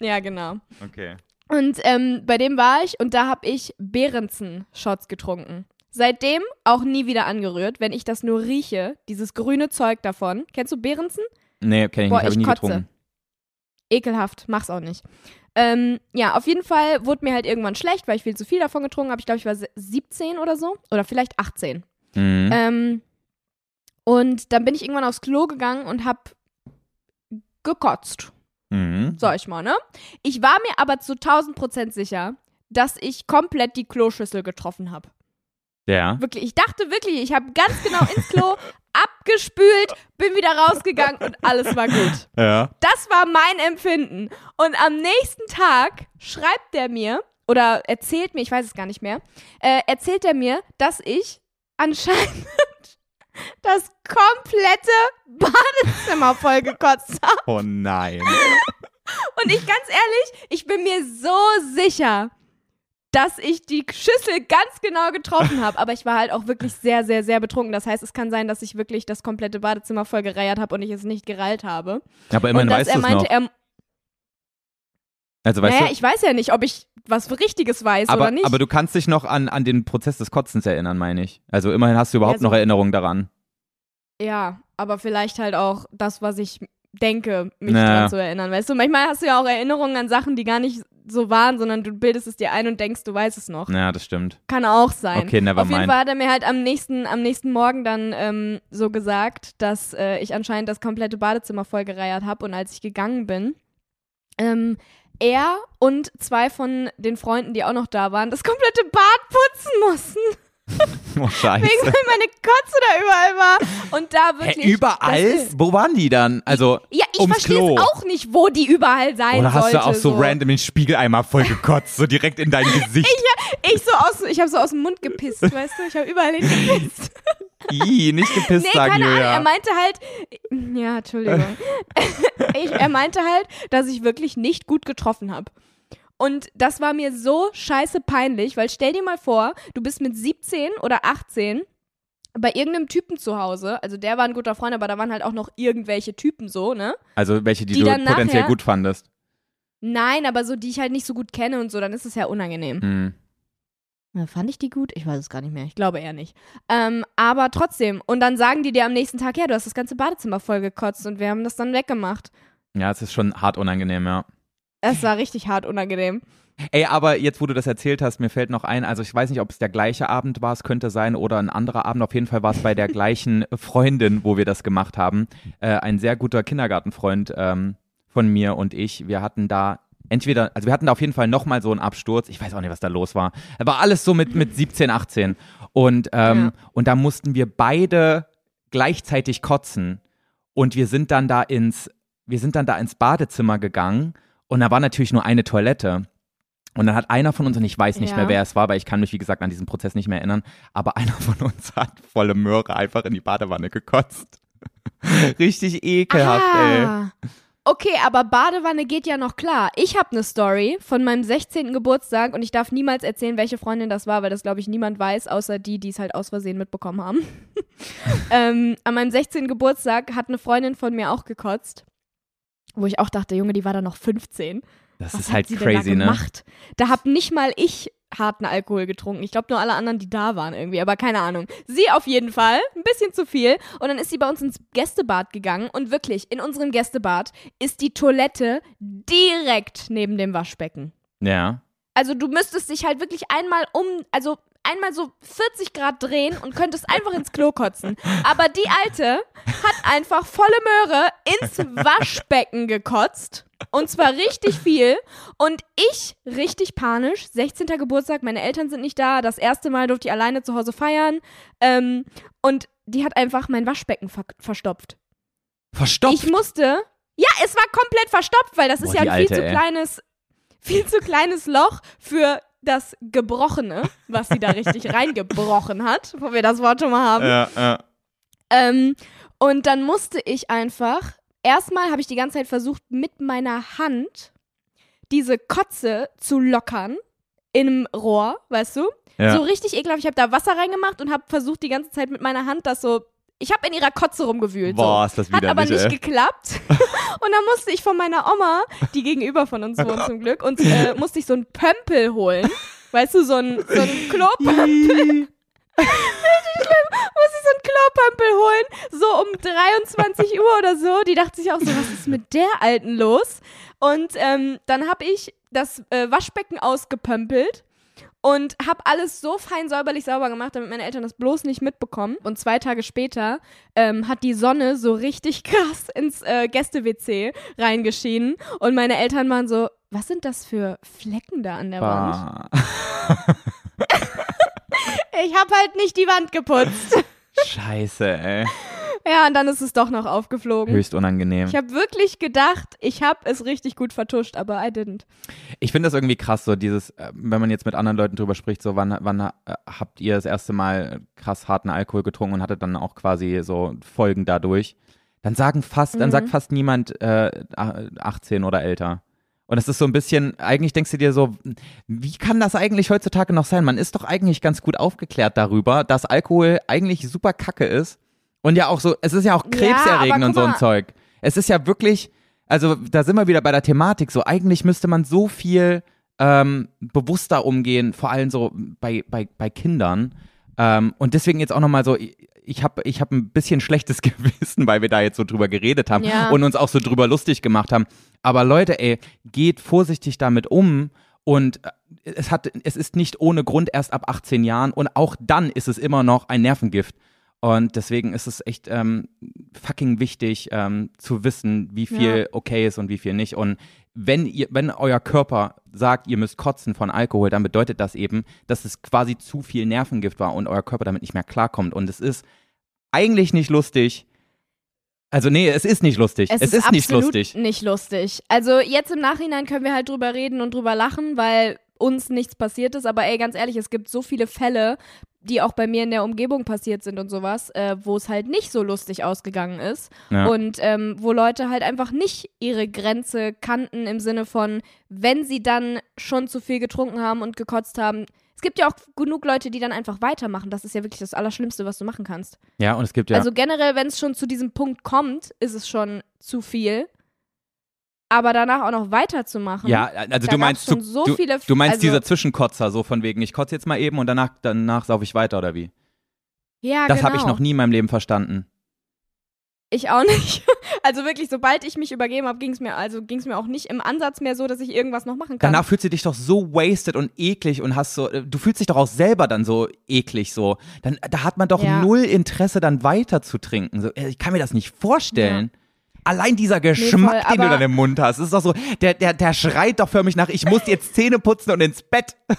Ja, genau. Okay. Und ähm, bei dem war ich und da habe ich Behrensen-Shots getrunken. Seitdem auch nie wieder angerührt, wenn ich das nur rieche, dieses grüne Zeug davon. Kennst du Behrensen? Nee, kenn ich Boah, nicht, habe ich ich nie kotze. getrunken. Ekelhaft, mach's auch nicht. Ähm, ja, auf jeden Fall wurde mir halt irgendwann schlecht, weil ich viel zu viel davon getrunken habe. Ich glaube, ich war se- 17 oder so. Oder vielleicht 18. Mhm. Ähm, und dann bin ich irgendwann aufs Klo gegangen und hab gekotzt. Mhm. Sag ich mal, ne? Ich war mir aber zu 1000 Prozent sicher, dass ich komplett die Kloschüssel getroffen habe. Ja. Wirklich, ich dachte wirklich, ich habe ganz genau ins Klo abgespült, bin wieder rausgegangen und alles war gut. Ja. Das war mein Empfinden. Und am nächsten Tag schreibt er mir, oder erzählt mir, ich weiß es gar nicht mehr, äh, erzählt er mir, dass ich anscheinend das komplette Badezimmer voll gekotzt habe. Oh nein. Und ich ganz ehrlich, ich bin mir so sicher, dass ich die Schüssel ganz genau getroffen habe. Aber ich war halt auch wirklich sehr, sehr, sehr betrunken. Das heißt, es kann sein, dass ich wirklich das komplette Badezimmer voll gereiert habe und ich es nicht gereilt habe. Aber immerhin weißt er du es meinte, noch. er, Also weißt naja, du, ich weiß ja nicht, ob ich was Richtiges weiß aber, oder nicht. aber du kannst dich noch an, an den Prozess des Kotzens erinnern, meine ich. Also immerhin hast du überhaupt Ja, so- noch Erinnerungen daran. ja, aber vielleicht halt auch das, was ich denke, mich Naja. dran zu erinnern. Weißt du, manchmal hast du ja auch Erinnerungen an Sachen, die gar nicht so waren, sondern du bildest es dir ein und denkst, du weißt es noch. Ja, das stimmt. Kann auch sein. Okay, never Auf jeden mind. Fall hat er mir halt am nächsten, am nächsten Morgen dann ähm, so gesagt, dass äh, ich anscheinend das komplette Badezimmer vollgereiert habe und als ich gegangen bin, ähm, er und zwei von den Freunden, die auch noch da waren, das komplette Bad putzen mussten, Oh, scheiße. wegen weil meine Kotze da überall war. Und da wirklich. Hä, überall? Wo waren die dann? Also, ja, ich ums verstehe Klo. es auch nicht, wo die überall sein Oder hast sollte. du auch so, random den Spiegeleimer voll gekotzt, so direkt in dein Gesicht? Ich so aus, ich habe so aus dem Mund gepisst, weißt du? Ich habe überall hingepisst. Ih, nicht gepisst Nee, sagen, keine Ahnung. Er meinte halt, ja, Entschuldigung. ich, er meinte halt, dass ich wirklich nicht gut getroffen habe. Und das war mir so scheiße peinlich, weil stell dir mal vor, du bist mit 17 oder 18 bei irgendeinem Typen zu Hause. Also der war ein guter Freund, aber da waren halt auch noch irgendwelche Typen so, ne? Also welche, die, Die du potenziell nachher- gut fandest. Nein, aber so, die ich halt nicht so gut kenne und so, dann ist es ja unangenehm. Hm. Ja, Fand ich die gut? Ich weiß es gar nicht mehr. Ich glaube eher nicht. Ähm, aber trotzdem. Und dann sagen die dir am nächsten Tag, ja, du hast das ganze Badezimmer voll gekotzt und wir haben das dann weggemacht. Ja, es ist schon hart unangenehm, ja. Es war richtig hart unangenehm. Ey, aber jetzt, wo du das erzählt hast, mir fällt noch ein, also ich weiß nicht, ob es der gleiche Abend war, es könnte sein, oder ein anderer Abend. Auf jeden Fall war es bei der gleichen Freundin, wo wir das gemacht haben. Äh, ein sehr guter Kindergartenfreund ähm, von mir und ich. Wir hatten da entweder, also wir hatten da auf jeden Fall nochmal so einen Absturz. Ich weiß auch nicht, was da los war. Aber alles so mit, mit 17, 18. Und, ähm, und da mussten wir beide gleichzeitig kotzen. Und wir sind dann da ins, wir sind dann da ins Badezimmer gegangen. Und da war natürlich nur eine Toilette. Und dann hat einer von uns, und ich weiß nicht Ja. mehr, wer es war, weil ich kann mich, wie gesagt, an diesen Prozess nicht mehr erinnern, aber einer von uns hat volle Möhre einfach in die Badewanne gekotzt. Richtig ekelhaft, ey. Ah. Okay, aber Badewanne geht ja noch klar. Ich habe eine Story von meinem 16. Geburtstag und ich darf niemals erzählen, welche Freundin das war, weil das, glaube ich, niemand weiß, außer die, die es halt aus Versehen mitbekommen haben. ähm, an meinem 16. Geburtstag hat eine Freundin von mir auch gekotzt, wo ich auch dachte, Junge, die war da noch 15. Das Was ist hat halt sie crazy, denn da ne? gemacht? Da hab nicht mal ich harten Alkohol getrunken. Ich glaube nur alle anderen, die da waren irgendwie, aber keine Ahnung. Sie auf jeden Fall, ein bisschen zu viel. Und dann ist sie bei uns ins Gästebad gegangen und wirklich, in unserem Gästebad ist die Toilette direkt neben dem Waschbecken. Ja. Also du müsstest dich halt wirklich einmal um, also einmal so 40 Grad drehen und könntest einfach ins Klo kotzen. Aber die Alte hat einfach volle Möhre ins Waschbecken gekotzt. Und zwar richtig viel. Und ich richtig panisch. 16. Geburtstag, meine Eltern sind nicht da. Das erste Mal durfte ich alleine zu Hause feiern. Ähm, und die hat einfach mein Waschbecken ver verstopft. Verstopft. Ich musste. Ja, es war komplett verstopft, weil das ist Boah, ja die ein viel Alte, zu ey. kleines, viel zu kleines Loch für das Gebrochene, was sie da richtig reingebrochen hat, wo wir das Wort schon mal haben. ja, ja. Ähm, und dann musste ich einfach, erstmal habe ich die ganze Zeit versucht, mit meiner Hand diese Kotze zu lockern in einem Rohr, weißt du? ja. So richtig ekelhaft. Ich habe da Wasser reingemacht und habe versucht, die ganze Zeit mit meiner Hand das so. Ich habe in ihrer Kotze rumgewühlt. Boah, so. ist das Hat aber nicht ey. geklappt. und dann musste ich von meiner Oma, die gegenüber von uns wohnt zum Glück, und äh, musste ich so einen Pömpel holen. Weißt du, so ein, so ein Klopömpel. Musste ich so einen Klopömpel holen, so um 23 Uhr oder so. Die dachte sich auch so, was ist mit der Alten los? Und ähm, dann habe ich das äh, Waschbecken ausgepömpelt und habe alles so fein säuberlich sauber gemacht, damit meine Eltern das bloß nicht mitbekommen. Und zwei Tage später ähm, hat die Sonne so richtig krass ins äh, Gäste-WC reingeschienen und meine Eltern waren so, was sind das für Flecken da an der Wand? Bah. Ich habe halt nicht die Wand geputzt. Scheiße, ey. Ja, und dann ist es doch noch aufgeflogen. Höchst unangenehm. Ich habe wirklich gedacht, ich habe es richtig gut vertuscht, aber I didn't. Ich finde das irgendwie krass, so dieses, äh, wenn man jetzt mit anderen Leuten drüber spricht, so wann, wann äh, habt ihr das erste Mal krass harten Alkohol getrunken und hattet dann auch quasi so Folgen dadurch. dann sagen fast, dann Mhm. sagt fast niemand äh, 18 oder älter. Und es ist so ein bisschen, eigentlich denkst du dir so, wie kann das eigentlich heutzutage noch sein? Man ist doch eigentlich ganz gut aufgeklärt darüber, dass Alkohol eigentlich super kacke ist. Und ja auch so, es ist ja auch Ja, krebserregend aber und so ein. Zeug. Es ist ja wirklich, also da sind wir wieder bei der Thematik, so eigentlich müsste man so viel ähm, bewusster umgehen, vor allem so bei, bei, bei Kindern. Ähm, und deswegen jetzt auch nochmal so, ich habe ich hab ein bisschen schlechtes Gewissen, weil wir da jetzt so drüber geredet haben Ja. und uns auch so drüber lustig gemacht haben. Aber Leute, ey, geht vorsichtig damit um und äh, es, hat, es ist nicht ohne Grund erst ab 18 Jahren und auch dann ist es immer noch ein Nervengift. Und deswegen ist es echt ähm, fucking wichtig zu zu wissen, wie viel Ja. okay ist und wie viel nicht. Und wenn ihr, wenn euer Körper sagt, ihr müsst kotzen von Alkohol, dann bedeutet das eben, dass es quasi zu viel Nervengift war und euer Körper damit nicht mehr klarkommt. Und es ist eigentlich nicht lustig. Also nee, es ist nicht lustig. Es, ist, nicht absolut lustig. nicht lustig. Also jetzt im Nachhinein können wir halt drüber reden und drüber lachen, weil uns nichts passiert ist. Aber ey, ganz ehrlich, es gibt so viele Fälle, die auch bei mir in der Umgebung passiert sind und sowas, äh, wo es halt nicht so lustig ausgegangen ist. Ja. Und ähm, wo Leute halt einfach nicht ihre Grenze kannten im Sinne von, wenn sie dann schon zu viel getrunken haben und gekotzt haben. Es gibt ja auch genug Leute, die dann einfach weitermachen. Das ist ja wirklich das Allerschlimmste, was du machen kannst. Ja, und es gibt ja. Also generell, wenn es schon zu diesem Punkt kommt, ist es schon zu viel. Aber danach auch noch weiterzumachen. ja, also du meinst, du, so du, viele. du meinst also, dieser Zwischenkotzer, so von wegen, ich kotze jetzt mal eben und danach, danach sauf ich weiter oder wie? Ja, Das genau. habe ich noch nie in meinem Leben verstanden. Ich auch nicht. Also wirklich, sobald ich mich übergeben habe, ging es mir also mir auch nicht im Ansatz mehr so, dass ich irgendwas noch machen kann. Danach fühlst du dich doch so wasted und eklig und hast so, äh, du fühlst dich doch auch selber dann so eklig so. Dann, da hat man doch Ja. null Interesse, dann weiter zu trinken. So, äh, ich kann mir das nicht vorstellen. Allein dieser Geschmack, voll, den du dann im Mund hast, ist doch so, der, der, der schreit doch förmlich nach, ich muss jetzt Zähne putzen und ins Bett.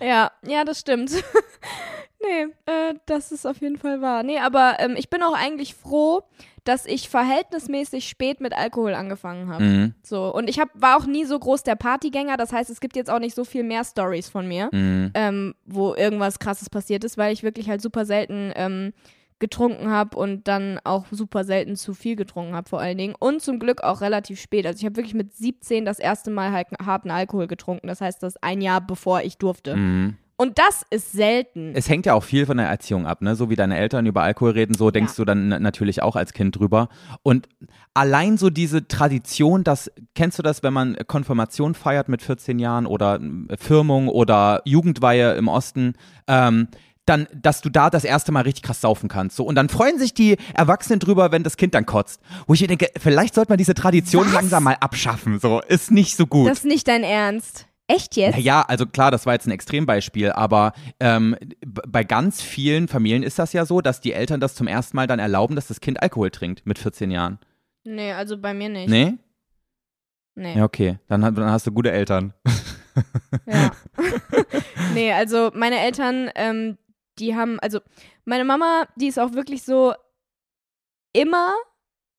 Ja, ja, das stimmt. nee, äh, das ist auf jeden Fall wahr. Nee, aber ähm, ich bin auch eigentlich froh, dass ich verhältnismäßig spät mit Alkohol angefangen habe. Mhm. So, und ich hab, war auch nie so groß der Partygänger, das heißt, es gibt jetzt auch nicht so viel mehr Stories von mir, Mhm. ähm, wo irgendwas krasses passiert ist, weil ich wirklich halt super selten ähm, getrunken habe und dann auch super selten zu viel getrunken habe vor allen Dingen. Und zum Glück auch relativ spät. Also ich habe wirklich mit 17 das erste Mal halt harten Alkohol getrunken. Das heißt, das ein Jahr bevor ich durfte. Mhm. Und das ist selten. Es hängt ja auch viel von der Erziehung ab, ne? So wie deine Eltern über Alkohol reden, so denkst du dann na- natürlich auch als Kind drüber. Und allein so diese Tradition, dass, kennst du das, wenn man Konfirmation feiert mit 14 Jahren oder äh, Firmung oder Jugendweihe im Osten, ähm, dann, dass du da das erste Mal richtig krass saufen kannst. So. Und dann freuen sich die Erwachsenen drüber, wenn das Kind dann kotzt. Wo ich mir denke, vielleicht sollte man diese Tradition Was? langsam mal abschaffen. So, ist nicht so gut. das ist nicht dein Ernst. Echt jetzt? Ja, also klar, das war jetzt ein Extrembeispiel, aber ähm, bei ganz vielen Familien ist das ja so, dass die Eltern das zum ersten Mal dann erlauben, dass das Kind Alkohol trinkt mit 14 Jahren. Nee, also bei mir nicht. Nee? Nee. Ja, okay. Dann, dann hast du gute Eltern. Ja. nee, also meine Eltern, ähm, die haben, also meine Mama, die ist auch wirklich so, immer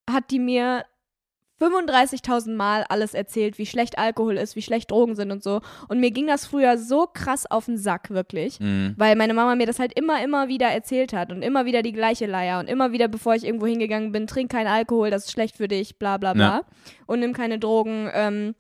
hat die mir 35.000 Mal alles erzählt, wie schlecht Alkohol ist, wie schlecht Drogen sind und so. Und mir ging das früher so krass auf den Sack, wirklich. Mhm. Weil meine Mama mir das halt immer, immer wieder erzählt hat und immer wieder die gleiche Leier und immer wieder, bevor ich irgendwo hingegangen bin, trink keinen Alkohol, das ist schlecht für dich, bla bla bla. Ja. Und nimm keine Drogen. Ähm,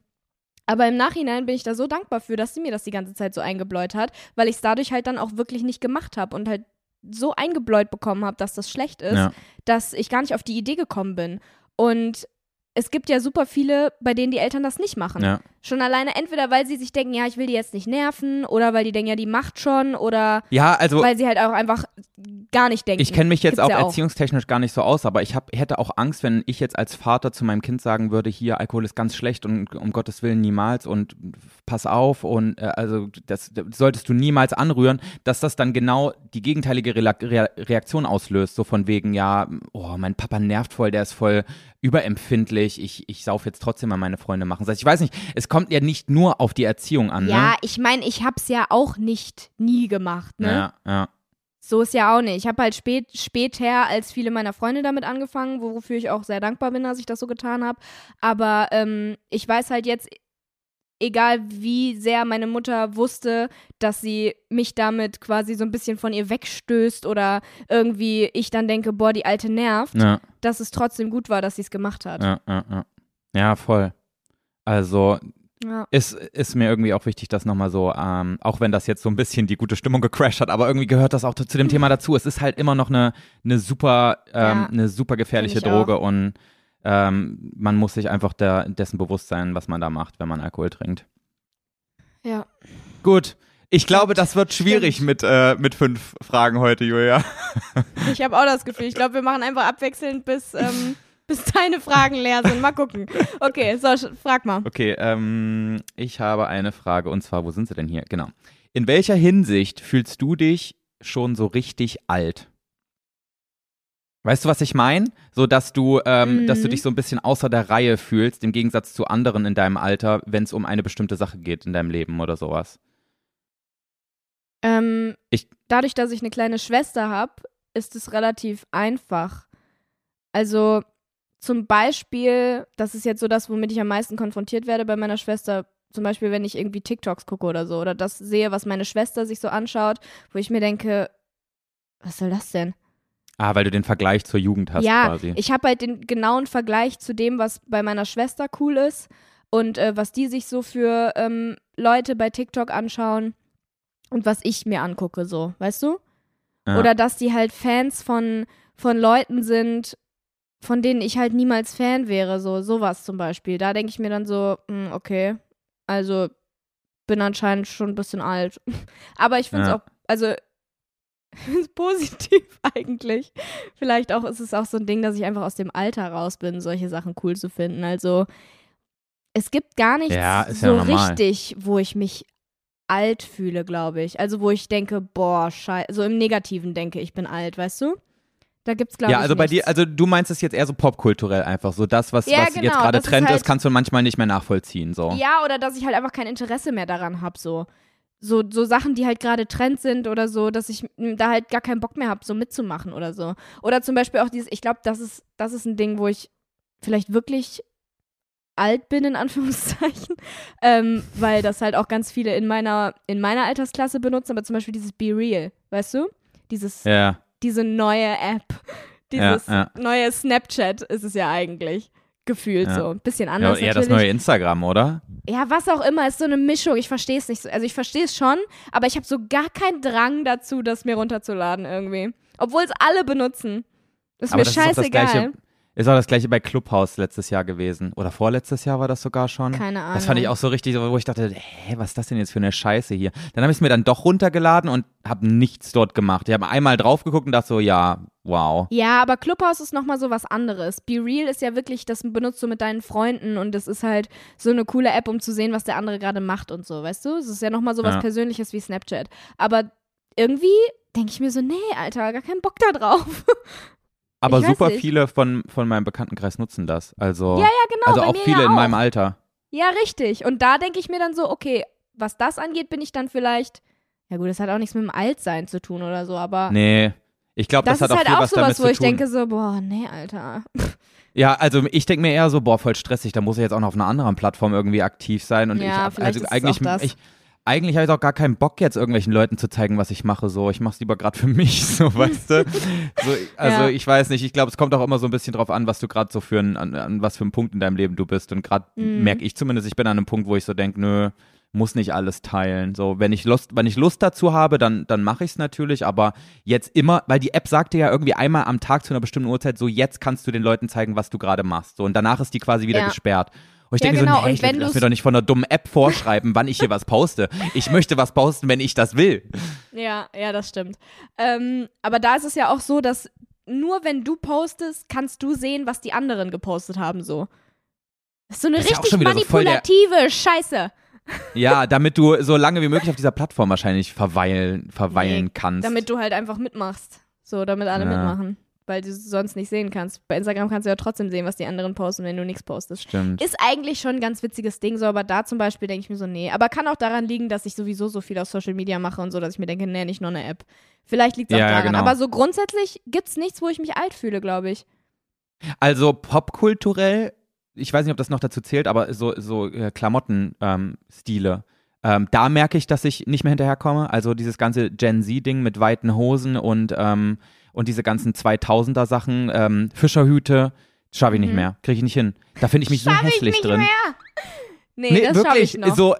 aber im Nachhinein bin ich da so dankbar für, dass sie mir das die ganze Zeit so eingebläut hat, weil ich es dadurch halt dann auch wirklich nicht gemacht habe und halt so eingebläut bekommen habe, dass das schlecht ist, Ja. dass ich gar nicht auf die Idee gekommen bin. Und es gibt ja super viele, bei denen die Eltern das nicht machen. Ja. Schon alleine entweder, weil sie sich denken, ja, ich will die jetzt nicht nerven, oder weil die denken, ja, die macht schon, oder Ja, also weil sie halt auch einfach gar nicht denken. ich kenne mich jetzt auch ja erziehungstechnisch gar nicht so aus, aber ich hab, hätte auch Angst, wenn ich jetzt als Vater zu meinem Kind sagen würde, hier, Alkohol ist ganz schlecht und um Gottes Willen niemals und pass auf und äh, also das, das solltest du niemals anrühren, dass das dann genau die gegenteilige Rela- Re Reaktion auslöst, so von wegen, ja, oh, mein Papa nervt voll, der ist voll überempfindlich, ich, ich sauf jetzt trotzdem mal meine Freunde machen. Das heißt, ich weiß nicht, es kommt ja nicht nur auf die Erziehung an, Ja, ne? ich meine, ich hab's ja auch nicht nie gemacht, ne? Ja, ja. So ist ja auch nicht. Ich habe halt spät, später als viele meiner Freunde damit angefangen, wofür ich auch sehr dankbar bin, dass ich das so getan habe. Aber ähm, ich weiß halt jetzt egal wie sehr meine Mutter wusste, dass sie mich damit quasi so ein bisschen von ihr wegstößt oder irgendwie ich dann denke, boah, die alte nervt, Ja, dass es trotzdem gut war, dass sie es gemacht hat. ja, ja, ja. Ja, voll. Also Ja. ist, ist mir irgendwie auch wichtig, dass nochmal so, ähm, auch wenn das jetzt so ein bisschen die gute Stimmung gecrashed hat, aber irgendwie gehört das auch zu dem Thema dazu. Es ist halt immer noch eine, eine super, ähm, Ja, eine super gefährliche Droge und ähm, man muss sich einfach der, dessen bewusst sein, was man da macht, wenn man Alkohol trinkt. ja. Gut. Ich glaube, das wird schwierig mit, äh, mit fünf Fragen heute, Julia. Ich habe auch das Gefühl. Ich glaube, wir machen einfach abwechselnd, bis, ähm, bis deine Fragen leer sind. Mal gucken. Okay, so, frag mal. Okay, ähm, ich habe eine Frage und zwar, wo sind sie denn hier? Genau. In welcher Hinsicht fühlst du dich schon so richtig alt? Weißt du, was ich meine? So, dass du, ähm, Mhm. dass du dich so ein bisschen außer der Reihe fühlst, im Gegensatz zu anderen in deinem Alter, wenn es um eine bestimmte Sache geht in deinem Leben oder sowas. Ähm, Ich- dadurch, dass ich eine kleine Schwester habe, ist es relativ einfach. Also zum Beispiel, das ist jetzt so das, womit ich am meisten konfrontiert werde bei meiner Schwester. Zum Beispiel, wenn ich irgendwie TikToks gucke oder so oder das sehe, was meine Schwester sich so anschaut, wo ich mir denke, was soll das denn? Ah, weil du den Vergleich zur Jugend hast ja, quasi. ich habe halt den genauen Vergleich zu dem, was bei meiner Schwester cool ist und äh, was die sich so für ähm, Leute bei TikTok anschauen und was ich mir angucke, so, weißt du? Ja. Oder dass die halt Fans von, von Leuten sind, von denen ich halt niemals Fan wäre, so sowas zum Beispiel. Da denke ich mir dann so, hm, okay, also bin anscheinend schon ein bisschen alt. Aber ich finde es Ja. auch, also ist positiv eigentlich. Vielleicht auch ist es auch so ein Ding, dass ich einfach aus dem Alter raus bin, solche Sachen cool zu finden. Also es gibt gar nichts Ja, ja so normal. richtig, wo ich mich alt fühle, glaube ich. Also wo ich denke, boah, scheiße, so im Negativen denke, ich bin alt, weißt du? Da gibt's glaube ja, ich also bei dir, nichts. also du meinst es jetzt eher so popkulturell einfach, so das, was, Ja, was genau, jetzt gerade ist Trend ist, halt- kannst du manchmal nicht mehr nachvollziehen, so. Ja, oder dass ich halt einfach kein Interesse mehr daran habe, so. So, so Sachen, die halt gerade Trend sind oder so, dass ich da halt gar keinen Bock mehr habe, so mitzumachen oder so. Oder zum Beispiel auch dieses, ich glaube, das ist, das ist ein Ding, wo ich vielleicht wirklich alt bin, in Anführungszeichen, ähm, weil das halt auch ganz viele in meiner, in meiner Altersklasse benutzen, aber zum Beispiel dieses Be Real, weißt du? Dieses, Ja, diese neue App, dieses ja. neue Snapchat ist es ja eigentlich. Gefühlt Ja. so. Ein bisschen ja anders. eher das natürlich. neue Instagram, oder? Ja, was auch immer, ist so eine Mischung. Ich verstehe es nicht so. Also ich verstehe es schon, aber ich habe so gar keinen Drang dazu, das mir runterzuladen irgendwie. Obwohl es alle benutzen. Ist Aber mir das ist das. Ist auch das gleiche bei Clubhouse letztes Jahr gewesen. Oder vorletztes Jahr war das sogar schon. Keine Ahnung. Das fand ich auch so richtig, wo ich dachte, hä, was ist das denn jetzt für eine Scheiße hier? Dann habe ich es mir dann doch runtergeladen und habe nichts dort gemacht. Ich habe einmal drauf geguckt und dachte so, ja, wow. Ja, aber Clubhouse ist nochmal so was anderes. Be Real ist ja wirklich, das benutzt du mit deinen Freunden und es ist halt so eine coole App, um zu sehen, was der andere gerade macht und so, weißt du? Es ist ja nochmal so was Ja. Persönliches wie Snapchat. Aber irgendwie denke ich mir so, nee, Alter, gar keinen Bock da drauf. Aber super nicht. viele von, von meinem Bekanntenkreis nutzen das. Also, Ja, ja, genau. also auch viele ja in auch. meinem Alter. Ja, richtig. Und da denke ich mir dann so, okay, was das angeht, bin ich dann vielleicht. Ja, gut, das hat auch nichts mit dem Altsein zu tun oder so, aber. Nee. Ich glaube, das, das, hat ist auch halt viel auch was damit sowas, wo zu ich tun. denke so, boah, nee, Alter. Ja, also ich denke mir eher so, boah, voll stressig, da muss ich jetzt auch noch auf einer anderen Plattform irgendwie aktiv sein. Und Ja, ich, also ist eigentlich, auch das. ich, eigentlich habe ich auch gar keinen Bock, jetzt irgendwelchen Leuten zu zeigen, was ich mache. So, ich mache es lieber gerade für mich, so, weißt du. So, also Ja. ich weiß nicht, ich glaube, es kommt auch immer so ein bisschen drauf an, was du gerade so für ein, an, an was für einen Punkt in deinem Leben du bist. Und gerade Mhm. merke ich zumindest, ich bin an einem Punkt, wo ich so denke, nö, muss nicht alles teilen. So, wenn ich Lust, wenn ich Lust dazu habe, dann, dann mache ich es natürlich, aber jetzt immer, weil die App sagt dir ja irgendwie einmal am Tag zu einer bestimmten Uhrzeit, so jetzt kannst du den Leuten zeigen, was du gerade machst. So, und danach ist die quasi wieder Ja. gesperrt. Und ich Ja, denke genau, so, nee, ich lass mir doch nicht von einer dummen App vorschreiben, wann ich hier was poste. Ich möchte was posten, wenn ich das will. Ja, ja, das stimmt. Ähm, aber da ist es ja auch so, dass nur wenn du postest, kannst du sehen, was die anderen gepostet haben, so. Das ist so eine ist ja richtig schon wieder so manipulative Scheiße. Ja, damit du so lange wie möglich auf dieser Plattform wahrscheinlich verweilen, verweilen Nee, kannst. Damit du halt einfach mitmachst. So, damit alle Ja. mitmachen. Weil du sonst nicht sehen kannst. Bei Instagram kannst du ja trotzdem sehen, was die anderen posten, wenn du nichts postest. Stimmt. Ist eigentlich schon ein ganz witziges Ding, so, aber da zum Beispiel denke ich mir so, nee. Aber kann auch daran liegen, dass ich sowieso so viel auf Social Media mache und so, dass ich mir denke, nee, nicht nur eine App. Vielleicht liegt es auch Ja, ja, daran. genau. Aber so grundsätzlich gibt es nichts, wo ich mich alt fühle, glaube ich. Also popkulturell ich weiß nicht, ob das noch dazu zählt, aber so, so äh, Klamottenstile. Ähm, da merke ich, dass ich nicht mehr hinterherkomme. Also dieses ganze Gen Z-Ding mit weiten Hosen und, ähm, und diese ganzen 2000er Sachen, ähm, Fischerhüte, schaffe ich nicht Mhm. mehr. Kriege ich nicht hin. Da finde ich mich so Schaff ich hässlich nicht drin. mehr. Nee, das schaffe wirklich, ich noch. so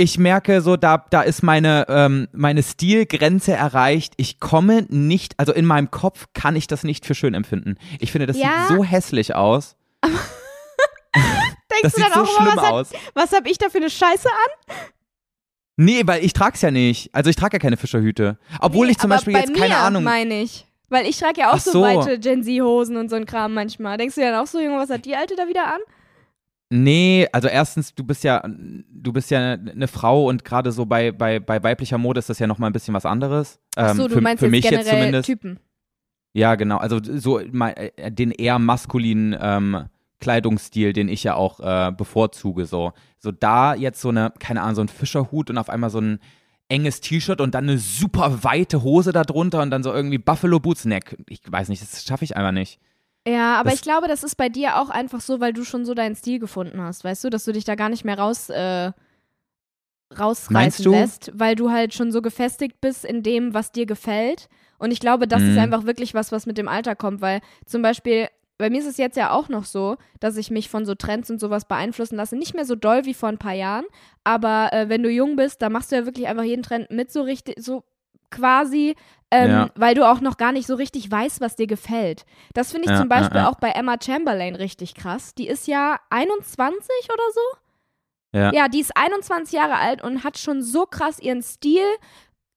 ich merke so, da, da ist meine, ähm, meine Stilgrenze erreicht. Ich komme nicht, also in meinem Kopf kann ich das nicht für schön empfinden. Ich finde, das Ja. sieht so hässlich aus. Denkst Das du sieht dann so auch immer, schlimm was, hat, aus. was hab ich da für eine Scheiße an? Nee, weil ich trag's ja nicht. Also ich trage ja keine Fischerhüte. Obwohl Nee, ich zum Beispiel bei jetzt keine mir, Ahnung. meine ich. Weil ich trage ja auch so. so. weite Gen Z-Hosen und so ein Kram manchmal. Denkst du dann auch so, Junge, was hat die Alte da wieder an? Nee, also erstens, du bist ja, du bist ja eine Frau und gerade so bei, bei, bei weiblicher Mode ist das ja nochmal ein bisschen was anderes. Ach so, Ähm, du für, meinst für jetzt mich generell jetzt zumindest. Typen. Ja, genau. Also so äh, den eher maskulinen ähm, Kleidungsstil, den ich ja auch äh, bevorzuge. So. so da jetzt so eine, keine Ahnung, so ein Fischerhut und auf einmal so ein enges T-Shirt und dann eine super weite Hose darunter und dann so irgendwie Buffalo Boots Neck. Ich weiß nicht, das schaffe ich einfach nicht. Ja, aber Das- ich glaube, das ist bei dir auch einfach so, weil du schon so deinen Stil gefunden hast, weißt du, dass du dich da gar nicht mehr raus äh, rausreißen lässt, weil du halt schon so gefestigt bist in dem, was dir gefällt. Und ich glaube, das ist Mhm. einfach wirklich was, was mit dem Alter kommt, weil zum Beispiel bei mir ist es jetzt ja auch noch so, dass ich mich von so Trends und sowas beeinflussen lasse. Nicht mehr so doll wie vor ein paar Jahren, aber äh, wenn du jung bist, da machst du ja wirklich einfach jeden Trend mit so richtig, so quasi, ähm, Ja. weil du auch noch gar nicht so richtig weißt, was dir gefällt. Das finde ich Ja, zum Beispiel ja, ja. auch bei Emma Chamberlain richtig krass. Die ist ja 21 oder so. Ja. Ja, die ist 21 Jahre alt und hat schon so krass ihren Stil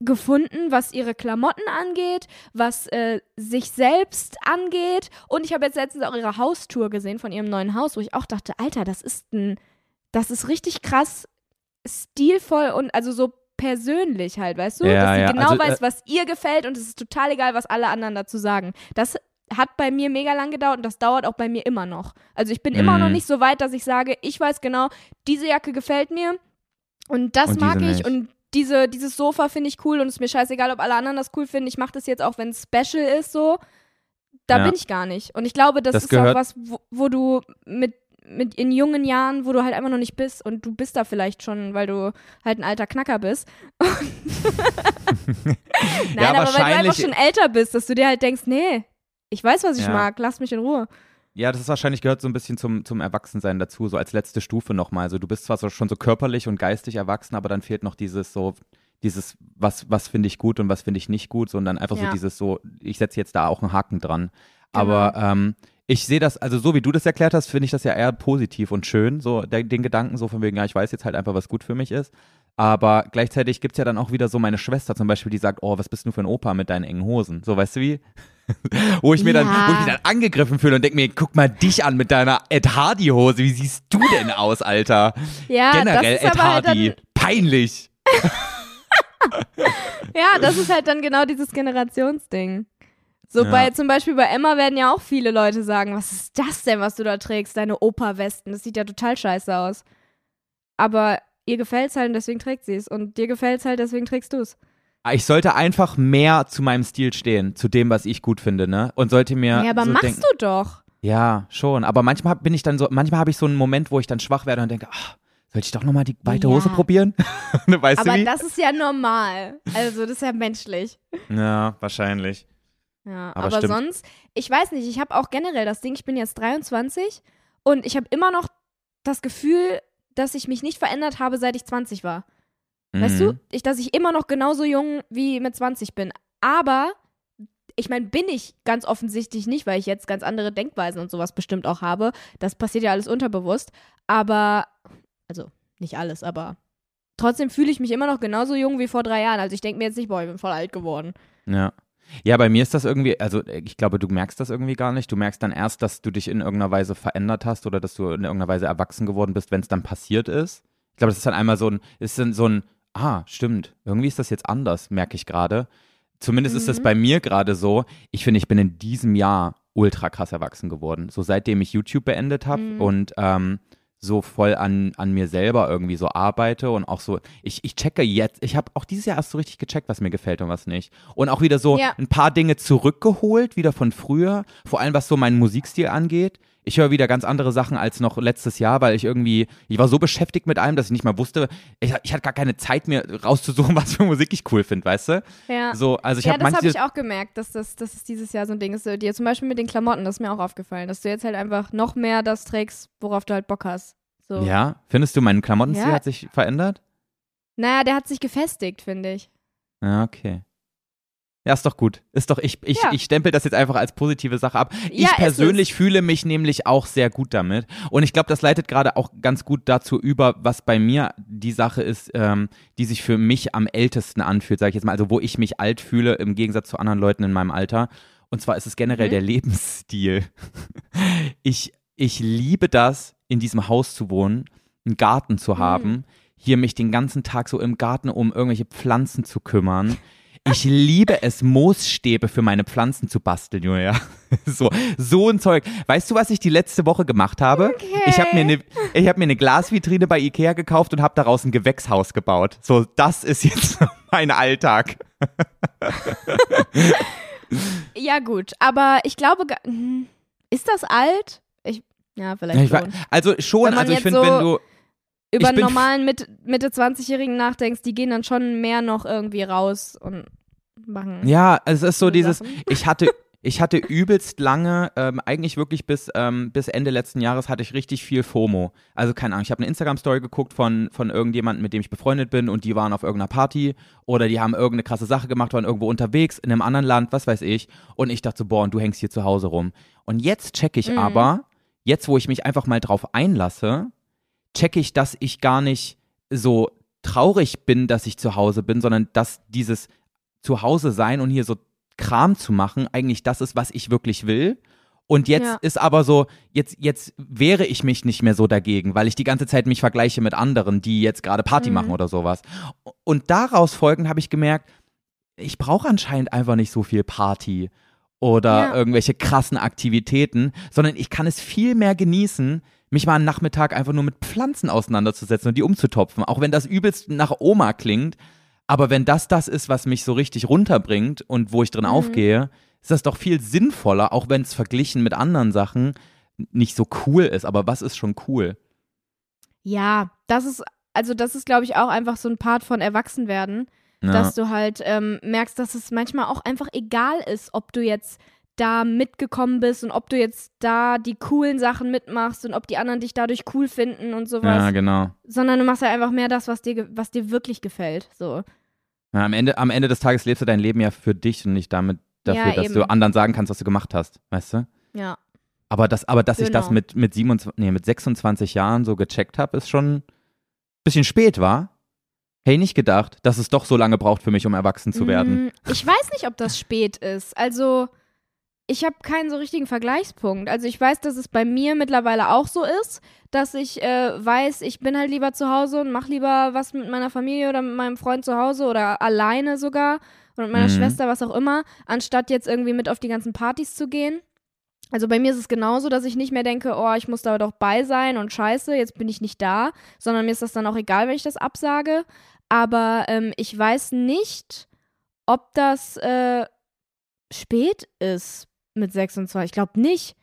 gefunden, was ihre Klamotten angeht, was äh, sich selbst angeht. Und ich habe jetzt letztens auch ihre Haustour gesehen von ihrem neuen Haus, wo ich auch dachte, Alter, das ist ein, das ist richtig krass stilvoll und also so persönlich halt, weißt du? Ja, Dass sie ja, genau also, weiß, was ihr gefällt und es ist total egal, was alle anderen dazu sagen. Das hat bei mir mega lang gedauert und das dauert auch bei mir immer noch. Also ich bin immer noch Mhm. nicht so weit, dass ich sage, ich weiß genau, diese Jacke gefällt mir und das Und mag ich nicht. und diese, dieses Sofa finde ich cool und es ist mir scheißegal, ob alle anderen das cool finden. Ich mache das jetzt auch, wenn es special ist, so. Da Ja. bin ich gar nicht. Und ich glaube, das, Das ist auch was, wo, wo du mit, mit in jungen Jahren, wo du halt einfach noch nicht bist und du bist da vielleicht schon, weil du halt ein alter Knacker bist. Nein, Ja, aber weil du einfach schon älter bist, dass du dir halt denkst, nee, ich weiß, was ich Ja. mag, lass mich in Ruhe. Ja, das ist wahrscheinlich gehört so ein bisschen zum, zum Erwachsensein dazu, so als letzte Stufe nochmal. Also du bist zwar so, schon so körperlich und geistig erwachsen, aber dann fehlt noch dieses so, dieses, was, was finde ich gut und was finde ich nicht gut, sondern einfach Ja. so dieses so, ich setze jetzt da auch einen Haken dran. Genau. Aber ähm, ich sehe das, also so wie du das erklärt hast, finde ich das ja eher positiv und schön, so der, den Gedanken, so von wegen, ja, ich weiß jetzt halt einfach, was gut für mich ist. Aber gleichzeitig gibt es ja dann auch wieder so meine Schwester zum Beispiel, die sagt, oh, was bist du für ein Opa mit deinen engen Hosen? So, weißt du wie? wo ich mir dann, Ja. wo ich mich dann angegriffen fühle und denke mir, guck mal dich an mit deiner Ed Hardy Hose. Wie siehst du denn aus, Alter? Ja, Generell das ist Ed halt Hardy. dann, Peinlich. ja, das ist halt dann genau dieses Generationsding. So Ja. bei, zum Beispiel bei Emma werden ja auch viele Leute sagen, was ist das denn, was du da trägst, deine Opa-Westen, das sieht ja total scheiße aus. Aber ihr gefällt's halt und deswegen trägt sie es und dir gefällt's halt, deswegen trägst du es. Ich sollte einfach mehr zu meinem Stil stehen, zu dem, was ich gut finde, ne? Und sollte mir. Ja, aber so machst denken, du doch. Ja, schon. Aber manchmal bin ich dann so, manchmal habe ich so einen Moment, wo ich dann schwach werde und denke, ach, soll ich doch nochmal die weite Ja. Hose probieren? weißt Aber du wie? das ist ja normal. Also das ist ja menschlich. ja, wahrscheinlich. Ja, Aber aber, sonst, ich weiß nicht, ich habe auch generell das Ding, ich bin jetzt 23 und ich habe immer noch das Gefühl, dass ich mich nicht verändert habe, seit ich 20 war. Weißt du, Mhm. ich, dass ich immer noch genauso jung wie mit 20 bin. Aber ich meine, bin ich ganz offensichtlich nicht, weil ich jetzt ganz andere Denkweisen und sowas bestimmt auch habe. Das passiert ja alles unterbewusst. Aber, also nicht alles, aber trotzdem fühle ich mich immer noch genauso jung wie vor drei Jahren. Also ich denke mir jetzt nicht, boah, ich bin voll alt geworden. Ja. Ja, bei mir ist das irgendwie, also ich glaube, du merkst das irgendwie gar nicht. Du merkst dann erst, dass du dich in irgendeiner Weise verändert hast oder dass du in irgendeiner Weise erwachsen geworden bist, wenn es dann passiert ist. Ich glaube, das ist dann einmal so ein, ist dann so ein, ah, stimmt, irgendwie ist das jetzt anders, merke ich gerade. Zumindest ist das Mhm. bei mir gerade so. Ich finde, ich bin in diesem Jahr ultra krass erwachsen geworden. So seitdem ich YouTube beendet habe Mhm. und ähm, so voll an, an mir selber irgendwie so arbeite und auch so, ich, ich checke jetzt, ich habe auch dieses Jahr erst so richtig gecheckt, was mir gefällt und was nicht. Und auch wieder so Ja. ein paar Dinge zurückgeholt, wieder von früher, vor allem was so meinen Musikstil angeht. Ich höre wieder ganz andere Sachen als noch letztes Jahr, weil ich irgendwie, ich war so beschäftigt mit allem, dass ich nicht mal wusste, ich, ich hatte gar keine Zeit mehr rauszusuchen, was für Musik ich cool finde, weißt du? Ja. So, also ich ja, habe das habe ich auch gemerkt, dass das, dass es dieses Jahr so ein Ding ist. Dir zum Beispiel mit den Klamotten, das ist mir auch aufgefallen, dass du jetzt halt einfach noch mehr das trägst, worauf du halt Bock hast. So. ja, findest du, mein Klamottenstil Ja. hat sich verändert? Naja, der hat sich gefestigt, finde ich. Ja, okay. Ja, ist doch gut. Ist doch, ich, ich, Ja. ich stempel das jetzt einfach als positive Sache ab. Ja, ich persönlich fühle mich nämlich auch sehr gut damit. Und ich glaube, das leitet gerade auch ganz gut dazu über, was bei mir die Sache ist, ähm, die sich für mich am ältesten anfühlt, sage ich jetzt mal. Also wo ich mich alt fühle im Gegensatz zu anderen Leuten in meinem Alter. Und zwar ist es generell Mhm. der Lebensstil. Ich, ich liebe das, in diesem Haus zu wohnen, einen Garten zu haben, hier mich den ganzen Tag so im Garten um irgendwelche Pflanzen zu kümmern. Ich liebe es, Moosstäbe für meine Pflanzen zu basteln, Julia. So, so ein Zeug. Weißt du, was ich die letzte Woche gemacht habe? Ich habe mir eine ich hab mir eine Glasvitrine bei Ikea gekauft und habe daraus ein Gewächshaus gebaut. So, das ist jetzt mein Alltag. Ja, gut, aber ich glaube, ga- hm, ist das alt? Ich, ja, vielleicht Ich, schon. also schon, also ich finde, so- wenn du Über einen normalen Mitte, Mitte 20-Jährigen nachdenkst, die gehen dann schon mehr noch irgendwie raus und machen. Ja, es ist so dieses, Sachen. ich hatte, ich hatte übelst lange, ähm, eigentlich wirklich bis, ähm, bis Ende letzten Jahres hatte ich richtig viel FOMO. Also keine Ahnung, ich habe eine Instagram-Story geguckt von, von irgendjemandem, mit dem ich befreundet bin und die waren auf irgendeiner Party oder die haben irgendeine krasse Sache gemacht, waren irgendwo unterwegs in einem anderen Land, was weiß ich. Und ich dachte so, boah, und du hängst hier zu Hause rum. Und jetzt check ich Mhm. aber, jetzt wo ich mich einfach mal drauf einlasse, checke ich, dass ich gar nicht so traurig bin, dass ich zu Hause bin, sondern dass dieses Zuhause sein und hier so Kram zu machen, eigentlich das ist, was ich wirklich will. Und jetzt Ja. ist aber so, jetzt, jetzt wehre ich mich nicht mehr so dagegen, weil ich die ganze Zeit mich vergleiche mit anderen, die jetzt gerade Party Mhm. machen oder sowas. Und daraus folgend habe ich gemerkt, ich brauche anscheinend einfach nicht so viel Party oder Ja. irgendwelche krassen Aktivitäten, sondern ich kann es viel mehr genießen, mich mal einen Nachmittag einfach nur mit Pflanzen auseinanderzusetzen und die umzutopfen. Auch wenn das übelst nach Oma klingt, aber wenn das das ist, was mich so richtig runterbringt und wo ich drin Mhm. aufgehe, ist das doch viel sinnvoller, auch wenn es verglichen mit anderen Sachen nicht so cool ist. Aber was ist schon cool? Ja, das ist, also das ist, glaube ich, auch einfach so ein Part von Erwachsenwerden, Ja. dass du halt ähm, merkst, dass es manchmal auch einfach egal ist, ob du jetzt da mitgekommen bist und ob du jetzt da die coolen Sachen mitmachst und ob die anderen dich dadurch cool finden und sowas, ja, genau. sondern du machst ja einfach mehr das, was dir, was dir wirklich gefällt. So. Ja, am, Ende, am Ende des Tages lebst du dein Leben ja für dich und nicht damit dafür, Ja, dass eben. du anderen sagen kannst, was du gemacht hast, weißt du? Ja. Aber, das, aber dass ich das Genau. mit, mit, 27, nee, mit 26 Jahren so gecheckt habe, ist schon ein bisschen spät, war? Hey, nicht gedacht, dass es doch so lange braucht für mich, um erwachsen zu werden. Mm, Ich weiß nicht, ob das spät ist. Also, ich habe keinen so richtigen Vergleichspunkt. Also, ich weiß, dass es bei mir mittlerweile auch so ist, dass ich äh, weiß, ich bin halt lieber zu Hause und mache lieber was mit meiner Familie oder mit meinem Freund zu Hause oder alleine sogar oder mit meiner Mhm. Schwester, was auch immer, anstatt jetzt irgendwie mit auf die ganzen Partys zu gehen. Also bei mir ist es genauso, dass ich nicht mehr denke, oh, ich muss da doch bei sein und scheiße, jetzt bin ich nicht da, sondern mir ist das dann auch egal, wenn ich das absage. Aber ähm, ich weiß nicht, ob das äh, spät ist mit 26. Ich glaube nicht.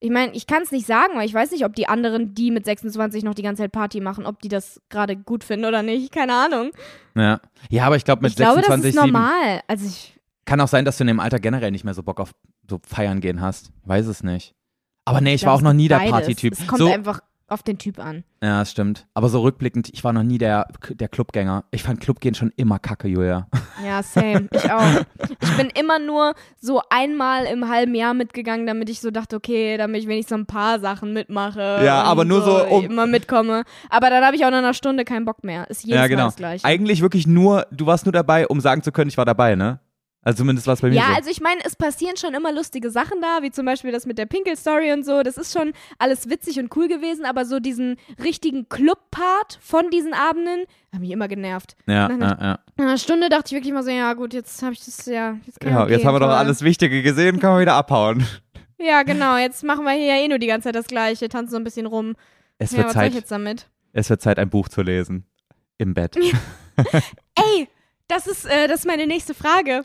Ich meine, ich kann es nicht sagen, weil ich weiß nicht, ob die anderen, die mit 26 noch die ganze Zeit Party machen, ob die das gerade gut finden oder nicht. Keine Ahnung. Ja. ja, aber ich glaube, mit ich glaube, 26, das ist 7 normal. Also ich, kann auch sein, dass du in dem Alter generell nicht mehr so Bock auf so feiern gehen hast. Weiß es nicht. Aber nee, ich glaub, war auch noch nie der. Partytyp. Es kommt So, einfach auf den Typ an. ja, das stimmt. Aber so rückblickend, ich war noch nie der, der Clubgänger. Ich fand Clubgehen schon immer kacke, Julia. Ja, same. Ich auch. Ich bin immer nur so einmal im halben Jahr mitgegangen, damit ich so dachte, okay, damit ich wenigstens so ein paar Sachen mitmache. Ja, aber nur so, um- immer mitkomme. Aber dann habe ich auch nach einer Stunde keinen Bock mehr. Ist jedes ja, Mal genau. das Gleiche. Eigentlich wirklich nur, du warst nur dabei, um sagen zu können, ich war dabei, ne? Also zumindest war es bei mir Ja, so. also ich meine, es passieren schon immer lustige Sachen da, wie zum Beispiel das mit der Pinkel-Story und so. Das ist schon alles witzig und cool gewesen, aber so diesen richtigen Club-Part von diesen Abenden hat mich immer genervt. ja, nein, ja, ja. Nach einer Stunde dachte ich wirklich mal so, ja gut, jetzt habe ich das, ja, jetzt kann ja ich jetzt haben wir doch alles Wichtige gesehen, können wir wieder abhauen. Ja, genau, jetzt machen wir hier ja eh nur die ganze Zeit das Gleiche, tanzen so ein bisschen rum. Es ja, wird, was soll ich Zeit, jetzt damit? es wird Zeit, ein Buch zu lesen. Im Bett. Ey, das ist, äh, das ist meine nächste Frage.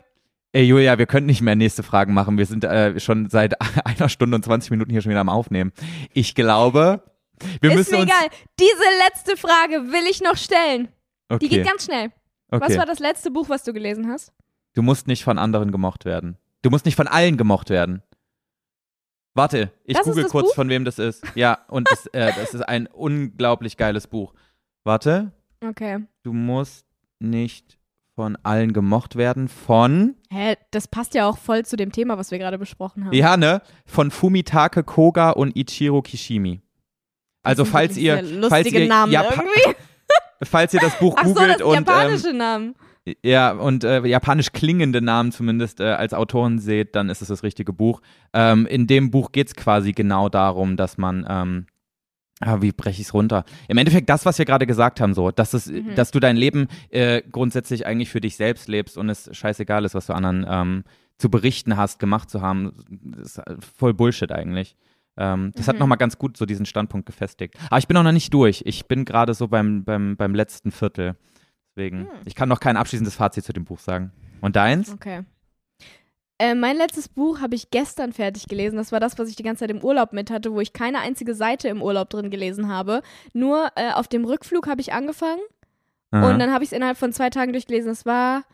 Ey, Julia, wir können nicht mehr nächste Fragen machen. Wir sind äh, schon seit einer Stunde und 20 Minuten hier schon wieder am Aufnehmen. Ich glaube, wir Ist müssen mir uns. egal. Diese letzte Frage will ich noch stellen. Okay. Die geht ganz schnell. okay. Was war das letzte Buch, was du gelesen hast? Du musst nicht von anderen gemocht werden. Du musst nicht von allen gemocht werden. Warte, ich Das google kurz, Buch? von wem das ist. Ja, und das, äh, das ist ein unglaublich geiles Buch. Warte, Okay. du musst nicht von allen gemocht werden. Von, Hä, das passt ja auch voll zu dem Thema, was wir gerade besprochen haben. ja, ne? Von Fumitake Koga und Ichiro Kishimi. Also, falls ihr, falls lustige ihr, Namen Japa irgendwie. falls ihr das Buch Ach so, das googelt und ähm, japanische Namen. Ja, und äh, japanisch klingende Namen zumindest äh, als Autoren seht, dann ist es das richtige Buch. Ähm, in dem Buch geht es quasi genau darum, dass man, ähm, ah, wie breche ich es runter? Im Endeffekt das, was wir gerade gesagt haben, so, dass, es, Mhm. dass du dein Leben äh, grundsätzlich eigentlich für dich selbst lebst und es scheißegal ist, was du anderen ähm, zu berichten hast, gemacht zu haben, ist voll Bullshit eigentlich. Ähm, das hat Mhm. nochmal ganz gut so diesen Standpunkt gefestigt. Aber ich bin auch noch nicht durch. Ich bin gerade so beim, beim, beim letzten Viertel. Deswegen, Hm. ich kann noch kein abschließendes Fazit zu dem Buch sagen. Und deins? Okay. Äh, mein letztes Buch habe ich gestern fertig gelesen. Das war das, was ich die ganze Zeit im Urlaub mit hatte, wo ich keine einzige Seite im Urlaub drin gelesen habe. Nur äh, auf dem Rückflug habe ich angefangen Aha. und dann habe ich es innerhalb von zwei Tagen durchgelesen. Es war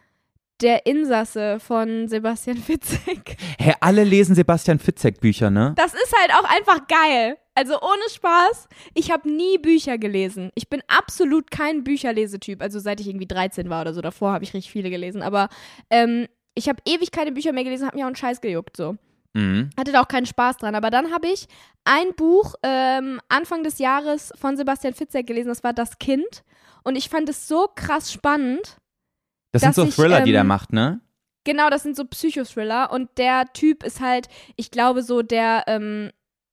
Der Insasse von Sebastian Fitzek. Hä, alle lesen Sebastian Fitzek Bücher, ne? Das ist halt auch einfach geil. Also ohne Spaß. Ich habe nie Bücher gelesen. Ich bin absolut kein Bücherlesetyp. Also seit ich irgendwie 13 war oder so. Davor habe ich richtig viele gelesen. Aber ähm, ich habe ewig keine Bücher mehr gelesen, habe mir auch einen Scheiß gejuckt so. Mhm. Hatte da auch keinen Spaß dran. Aber dann habe ich ein Buch ähm, Anfang des Jahres von Sebastian Fitzek gelesen. Das war Das Kind. Und ich fand es so krass spannend. Das sind so ich, Thriller, die der ähm, macht, ne? Genau, das sind so Psychothriller. Und der Typ ist halt, ich glaube, so der ähm,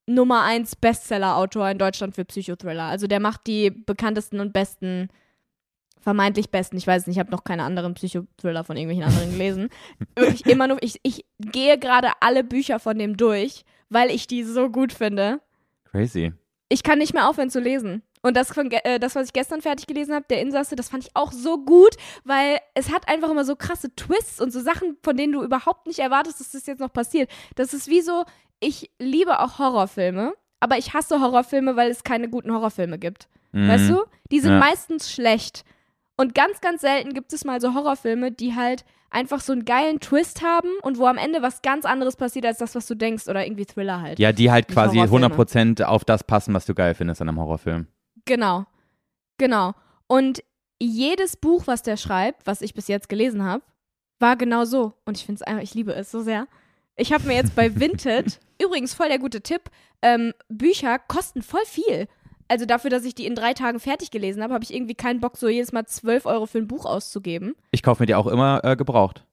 Nummer 1 Bestseller-Autor in Deutschland für Psychothriller. Also der macht die bekanntesten und besten, vermeintlich besten, ich weiß nicht, ich habe noch keine anderen Psychothriller von irgendwelchen anderen gelesen. Wirklich immer nur, ich, ich gehe gerade alle Bücher von dem durch, weil ich die so gut finde. Crazy. Ich kann nicht mehr aufhören zu lesen. Und das, von, äh, das was ich gestern fertig gelesen habe, der Insasse, das fand ich auch so gut, weil es hat einfach immer so krasse Twists und so Sachen, von denen du überhaupt nicht erwartest, dass das jetzt noch passiert. Das ist wie so, ich liebe auch Horrorfilme, aber ich hasse Horrorfilme, weil es keine guten Horrorfilme gibt. Mhm. Weißt du? Die sind Ja. meistens schlecht. Und ganz, ganz selten gibt es mal so Horrorfilme, die halt einfach so einen geilen Twist haben und wo am Ende was ganz anderes passiert, als das, was du denkst. Oder irgendwie Thriller halt. Ja, die halt Nicht quasi Horrorfilme. 100% auf das passen, was du geil findest an einem Horrorfilm. Genau. Genau. Und jedes Buch, was der schreibt, was ich bis jetzt gelesen habe, war genau so. Und ich finde es einfach, ich liebe es so sehr. Ich habe mir jetzt bei Vinted, übrigens voll der gute Tipp, ähm, Bücher kosten voll viel. Also dafür, dass ich die in drei Tagen fertig gelesen habe, habe ich irgendwie keinen Bock, so jedes Mal 12 Euro für ein Buch auszugeben. Ich kaufe mir die auch immer äh, gebraucht.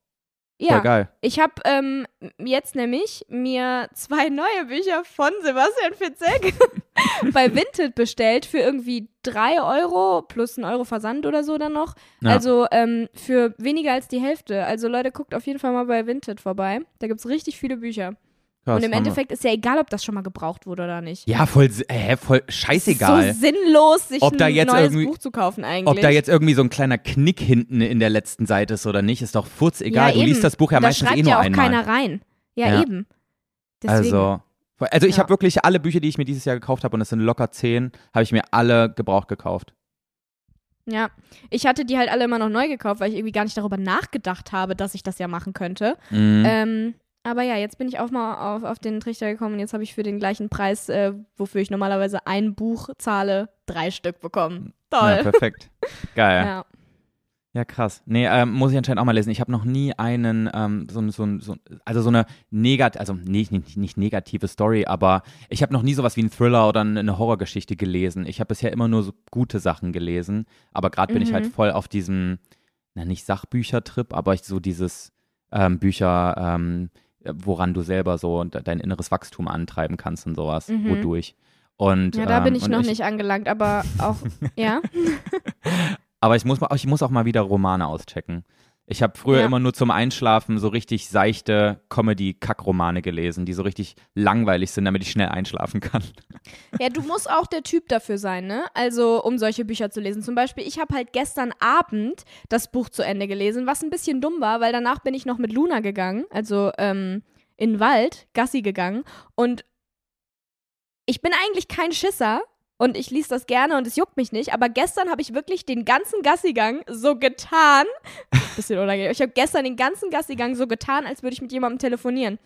Voll Ja, geil. ich habe ähm, jetzt nämlich mir zwei neue Bücher von Sebastian Fitzek bei Vinted bestellt für irgendwie drei Euro plus ein Euro Versand oder so dann noch. Ja. Also ähm, für weniger als die Hälfte. Also Leute, guckt auf jeden Fall mal bei Vinted vorbei. Da gibt es richtig viele Bücher. Und im. Endeffekt ist ja egal, ob das schon mal gebraucht wurde oder nicht. Ja, voll, äh, voll scheißegal. So sinnlos, sich Ob da ein jetzt neues irgendwie- Buch zu kaufen eigentlich. Ob da jetzt irgendwie so ein kleiner Knick hinten in der letzten Seite ist oder nicht, ist doch furz egal. Ja, du eben. liest das Buch ja da meistens eh nur ja auch einmal. keiner rein. Ja, Ja. eben. Deswegen. Also, also ich Ja. habe wirklich alle Bücher, die ich mir dieses Jahr gekauft habe, und es sind locker zehn, habe ich mir alle gebraucht gekauft. Ja, ich hatte die halt alle immer noch neu gekauft, weil ich irgendwie gar nicht darüber nachgedacht habe, dass ich das ja machen könnte. Mhm. Ähm, aber ja, jetzt bin ich auch mal auf, auf den Trichter gekommen und jetzt habe ich für den gleichen Preis, äh, wofür ich normalerweise ein Buch zahle, drei Stück bekommen. ja, Toll. perfekt. Geil. Ja. Ja, krass. Nee, ähm, muss ich anscheinend auch mal lesen. Ich habe noch nie einen, ähm, so, so, so, also so eine negat, also nicht, nicht, nicht negative Story, aber ich habe noch nie sowas wie einen Thriller oder eine Horrorgeschichte gelesen. Ich habe bisher immer nur so gute Sachen gelesen, aber gerade bin ich halt Mhm. voll auf diesem, na nicht Sachbüchertrip, aber ich so dieses ähm, Bücher, ähm, woran du selber so de- dein inneres Wachstum antreiben kannst und sowas, Mhm. wodurch. Und, ja, da ähm, bin ich noch nicht angelangt, aber auch, ja. Aber ich muss, ich muss auch mal wieder Romane auschecken. Ich habe früher Ja. immer nur zum Einschlafen so richtig seichte Comedy-Kackromane gelesen, die so richtig langweilig sind, damit ich schnell einschlafen kann. Ja, du musst auch der Typ dafür sein, ne? Also, um solche Bücher zu lesen. Zum Beispiel, ich habe halt gestern Abend das Buch zu Ende gelesen, was ein bisschen dumm war, weil danach bin ich noch mit Luna gegangen, also ähm, in den Wald, Gassi gegangen. Und ich bin eigentlich kein Schisser. Und ich lies das gerne und es juckt mich nicht. Aber gestern habe ich wirklich den ganzen Gassigang so getan. Bisschen unangenehm. Ich habe gestern den ganzen Gassigang so getan, als würde ich mit jemandem telefonieren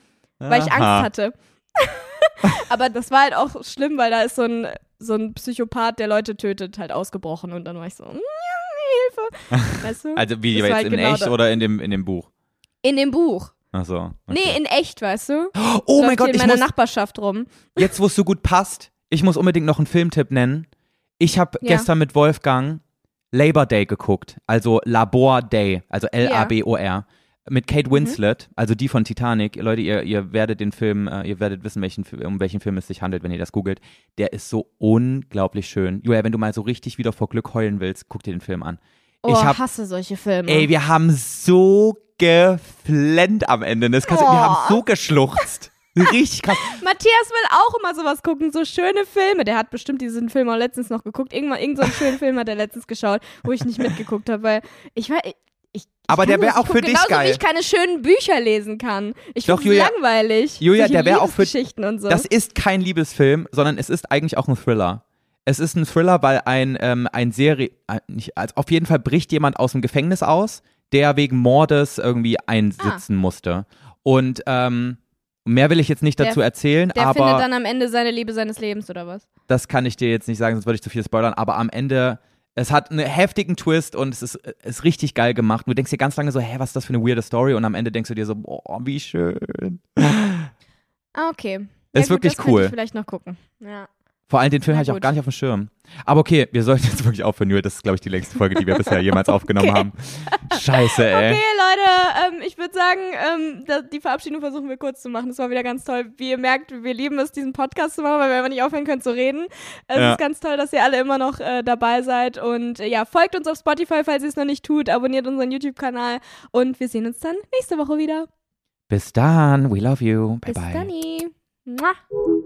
weil ich Angst Aha. hatte. Aber das war halt auch schlimm, weil da ist so ein, so ein Psychopath, der Leute tötet, halt ausgebrochen. Und dann war ich so, "Mm, Hilfe. Weißt du? Also wie Das jetzt halt in genau echt das. oder in dem, in dem Buch? in dem Buch. Ach so. okay. Nee, in echt, weißt du? Oh mein Läuft Gott, hier in ich meiner muss, Nachbarschaft rum. jetzt wo es so gut passt, ich muss unbedingt noch einen Filmtipp nennen. Ich habe Ja. gestern mit Wolfgang Labor Day geguckt, also Labor Day, also L-A-B-O-R. Mit Kate Mhm. Winslet, also die von Titanic. Leute, ihr, ihr werdet den Film, äh, ihr werdet wissen, welchen, um welchen Film es sich handelt, wenn ihr das googelt. Der ist so unglaublich schön. Julia, wenn du mal so richtig wieder vor Glück heulen willst, guck dir den Film an. Oh, ich hab, hasse solche Filme. ey, wir haben so geflennt am Ende. Das du- Wir Oh. haben so geschluchzt. Richtig krass. Matthias will auch immer sowas gucken, so schöne Filme. Der hat bestimmt diesen Film auch letztens noch geguckt. Irgendwann, irgend so einen schönen Film hat er letztens geschaut, wo ich nicht mitgeguckt habe, weil ich war. Ich, ich Aber der das- wär ich auch für dich genauso geil. wie ich keine schönen Bücher lesen kann. Ich finde Julia- langweilig. Julia, der wär auch für- Liebesgeschichten und so. Das ist kein Liebesfilm, sondern es ist eigentlich auch ein Thriller. Es ist ein Thriller, weil ein, ähm, ein Serie, äh, nicht, also auf jeden Fall bricht jemand aus dem Gefängnis aus, der wegen Mordes irgendwie einsitzen musste. Und ähm, mehr will ich jetzt nicht Der- dazu erzählen, der findet aber dann am Ende seine Liebe seines Lebens oder was? das kann ich dir jetzt nicht sagen, sonst würde ich zu viel spoilern. Aber am Ende, es hat einen heftigen Twist und es ist, ist richtig geil gemacht. Du denkst dir ganz lange so, hä, was ist das für eine weirde Story? Und am Ende denkst du dir so, boah, wie schön. Ah, okay. Ist gut, wirklich das cool. Ich vielleicht noch gucken. Ja. Vor allem den Film hatte ich auch gar nicht auf dem Schirm. Aber okay, wir sollten jetzt wirklich aufhören. Julia. Das ist, glaube ich, die längste Folge, die wir bisher jemals aufgenommen Okay. haben. Scheiße, ey. Okay, Leute, ähm, ich würde sagen, ähm, die Verabschiedung versuchen wir kurz zu machen. Das war wieder ganz toll. Wie ihr merkt, wir lieben es, diesen Podcast zu machen, weil wir einfach nicht aufhören können zu reden. Es Ja. ist ganz toll, dass ihr alle immer noch äh, dabei seid. Und äh, ja, folgt uns auf Spotify, falls ihr es noch nicht tut. Abonniert unseren YouTube-Kanal. Und wir sehen uns dann nächste Woche wieder. Bis dann. We love you. Bye Bis bye. dann. Mua.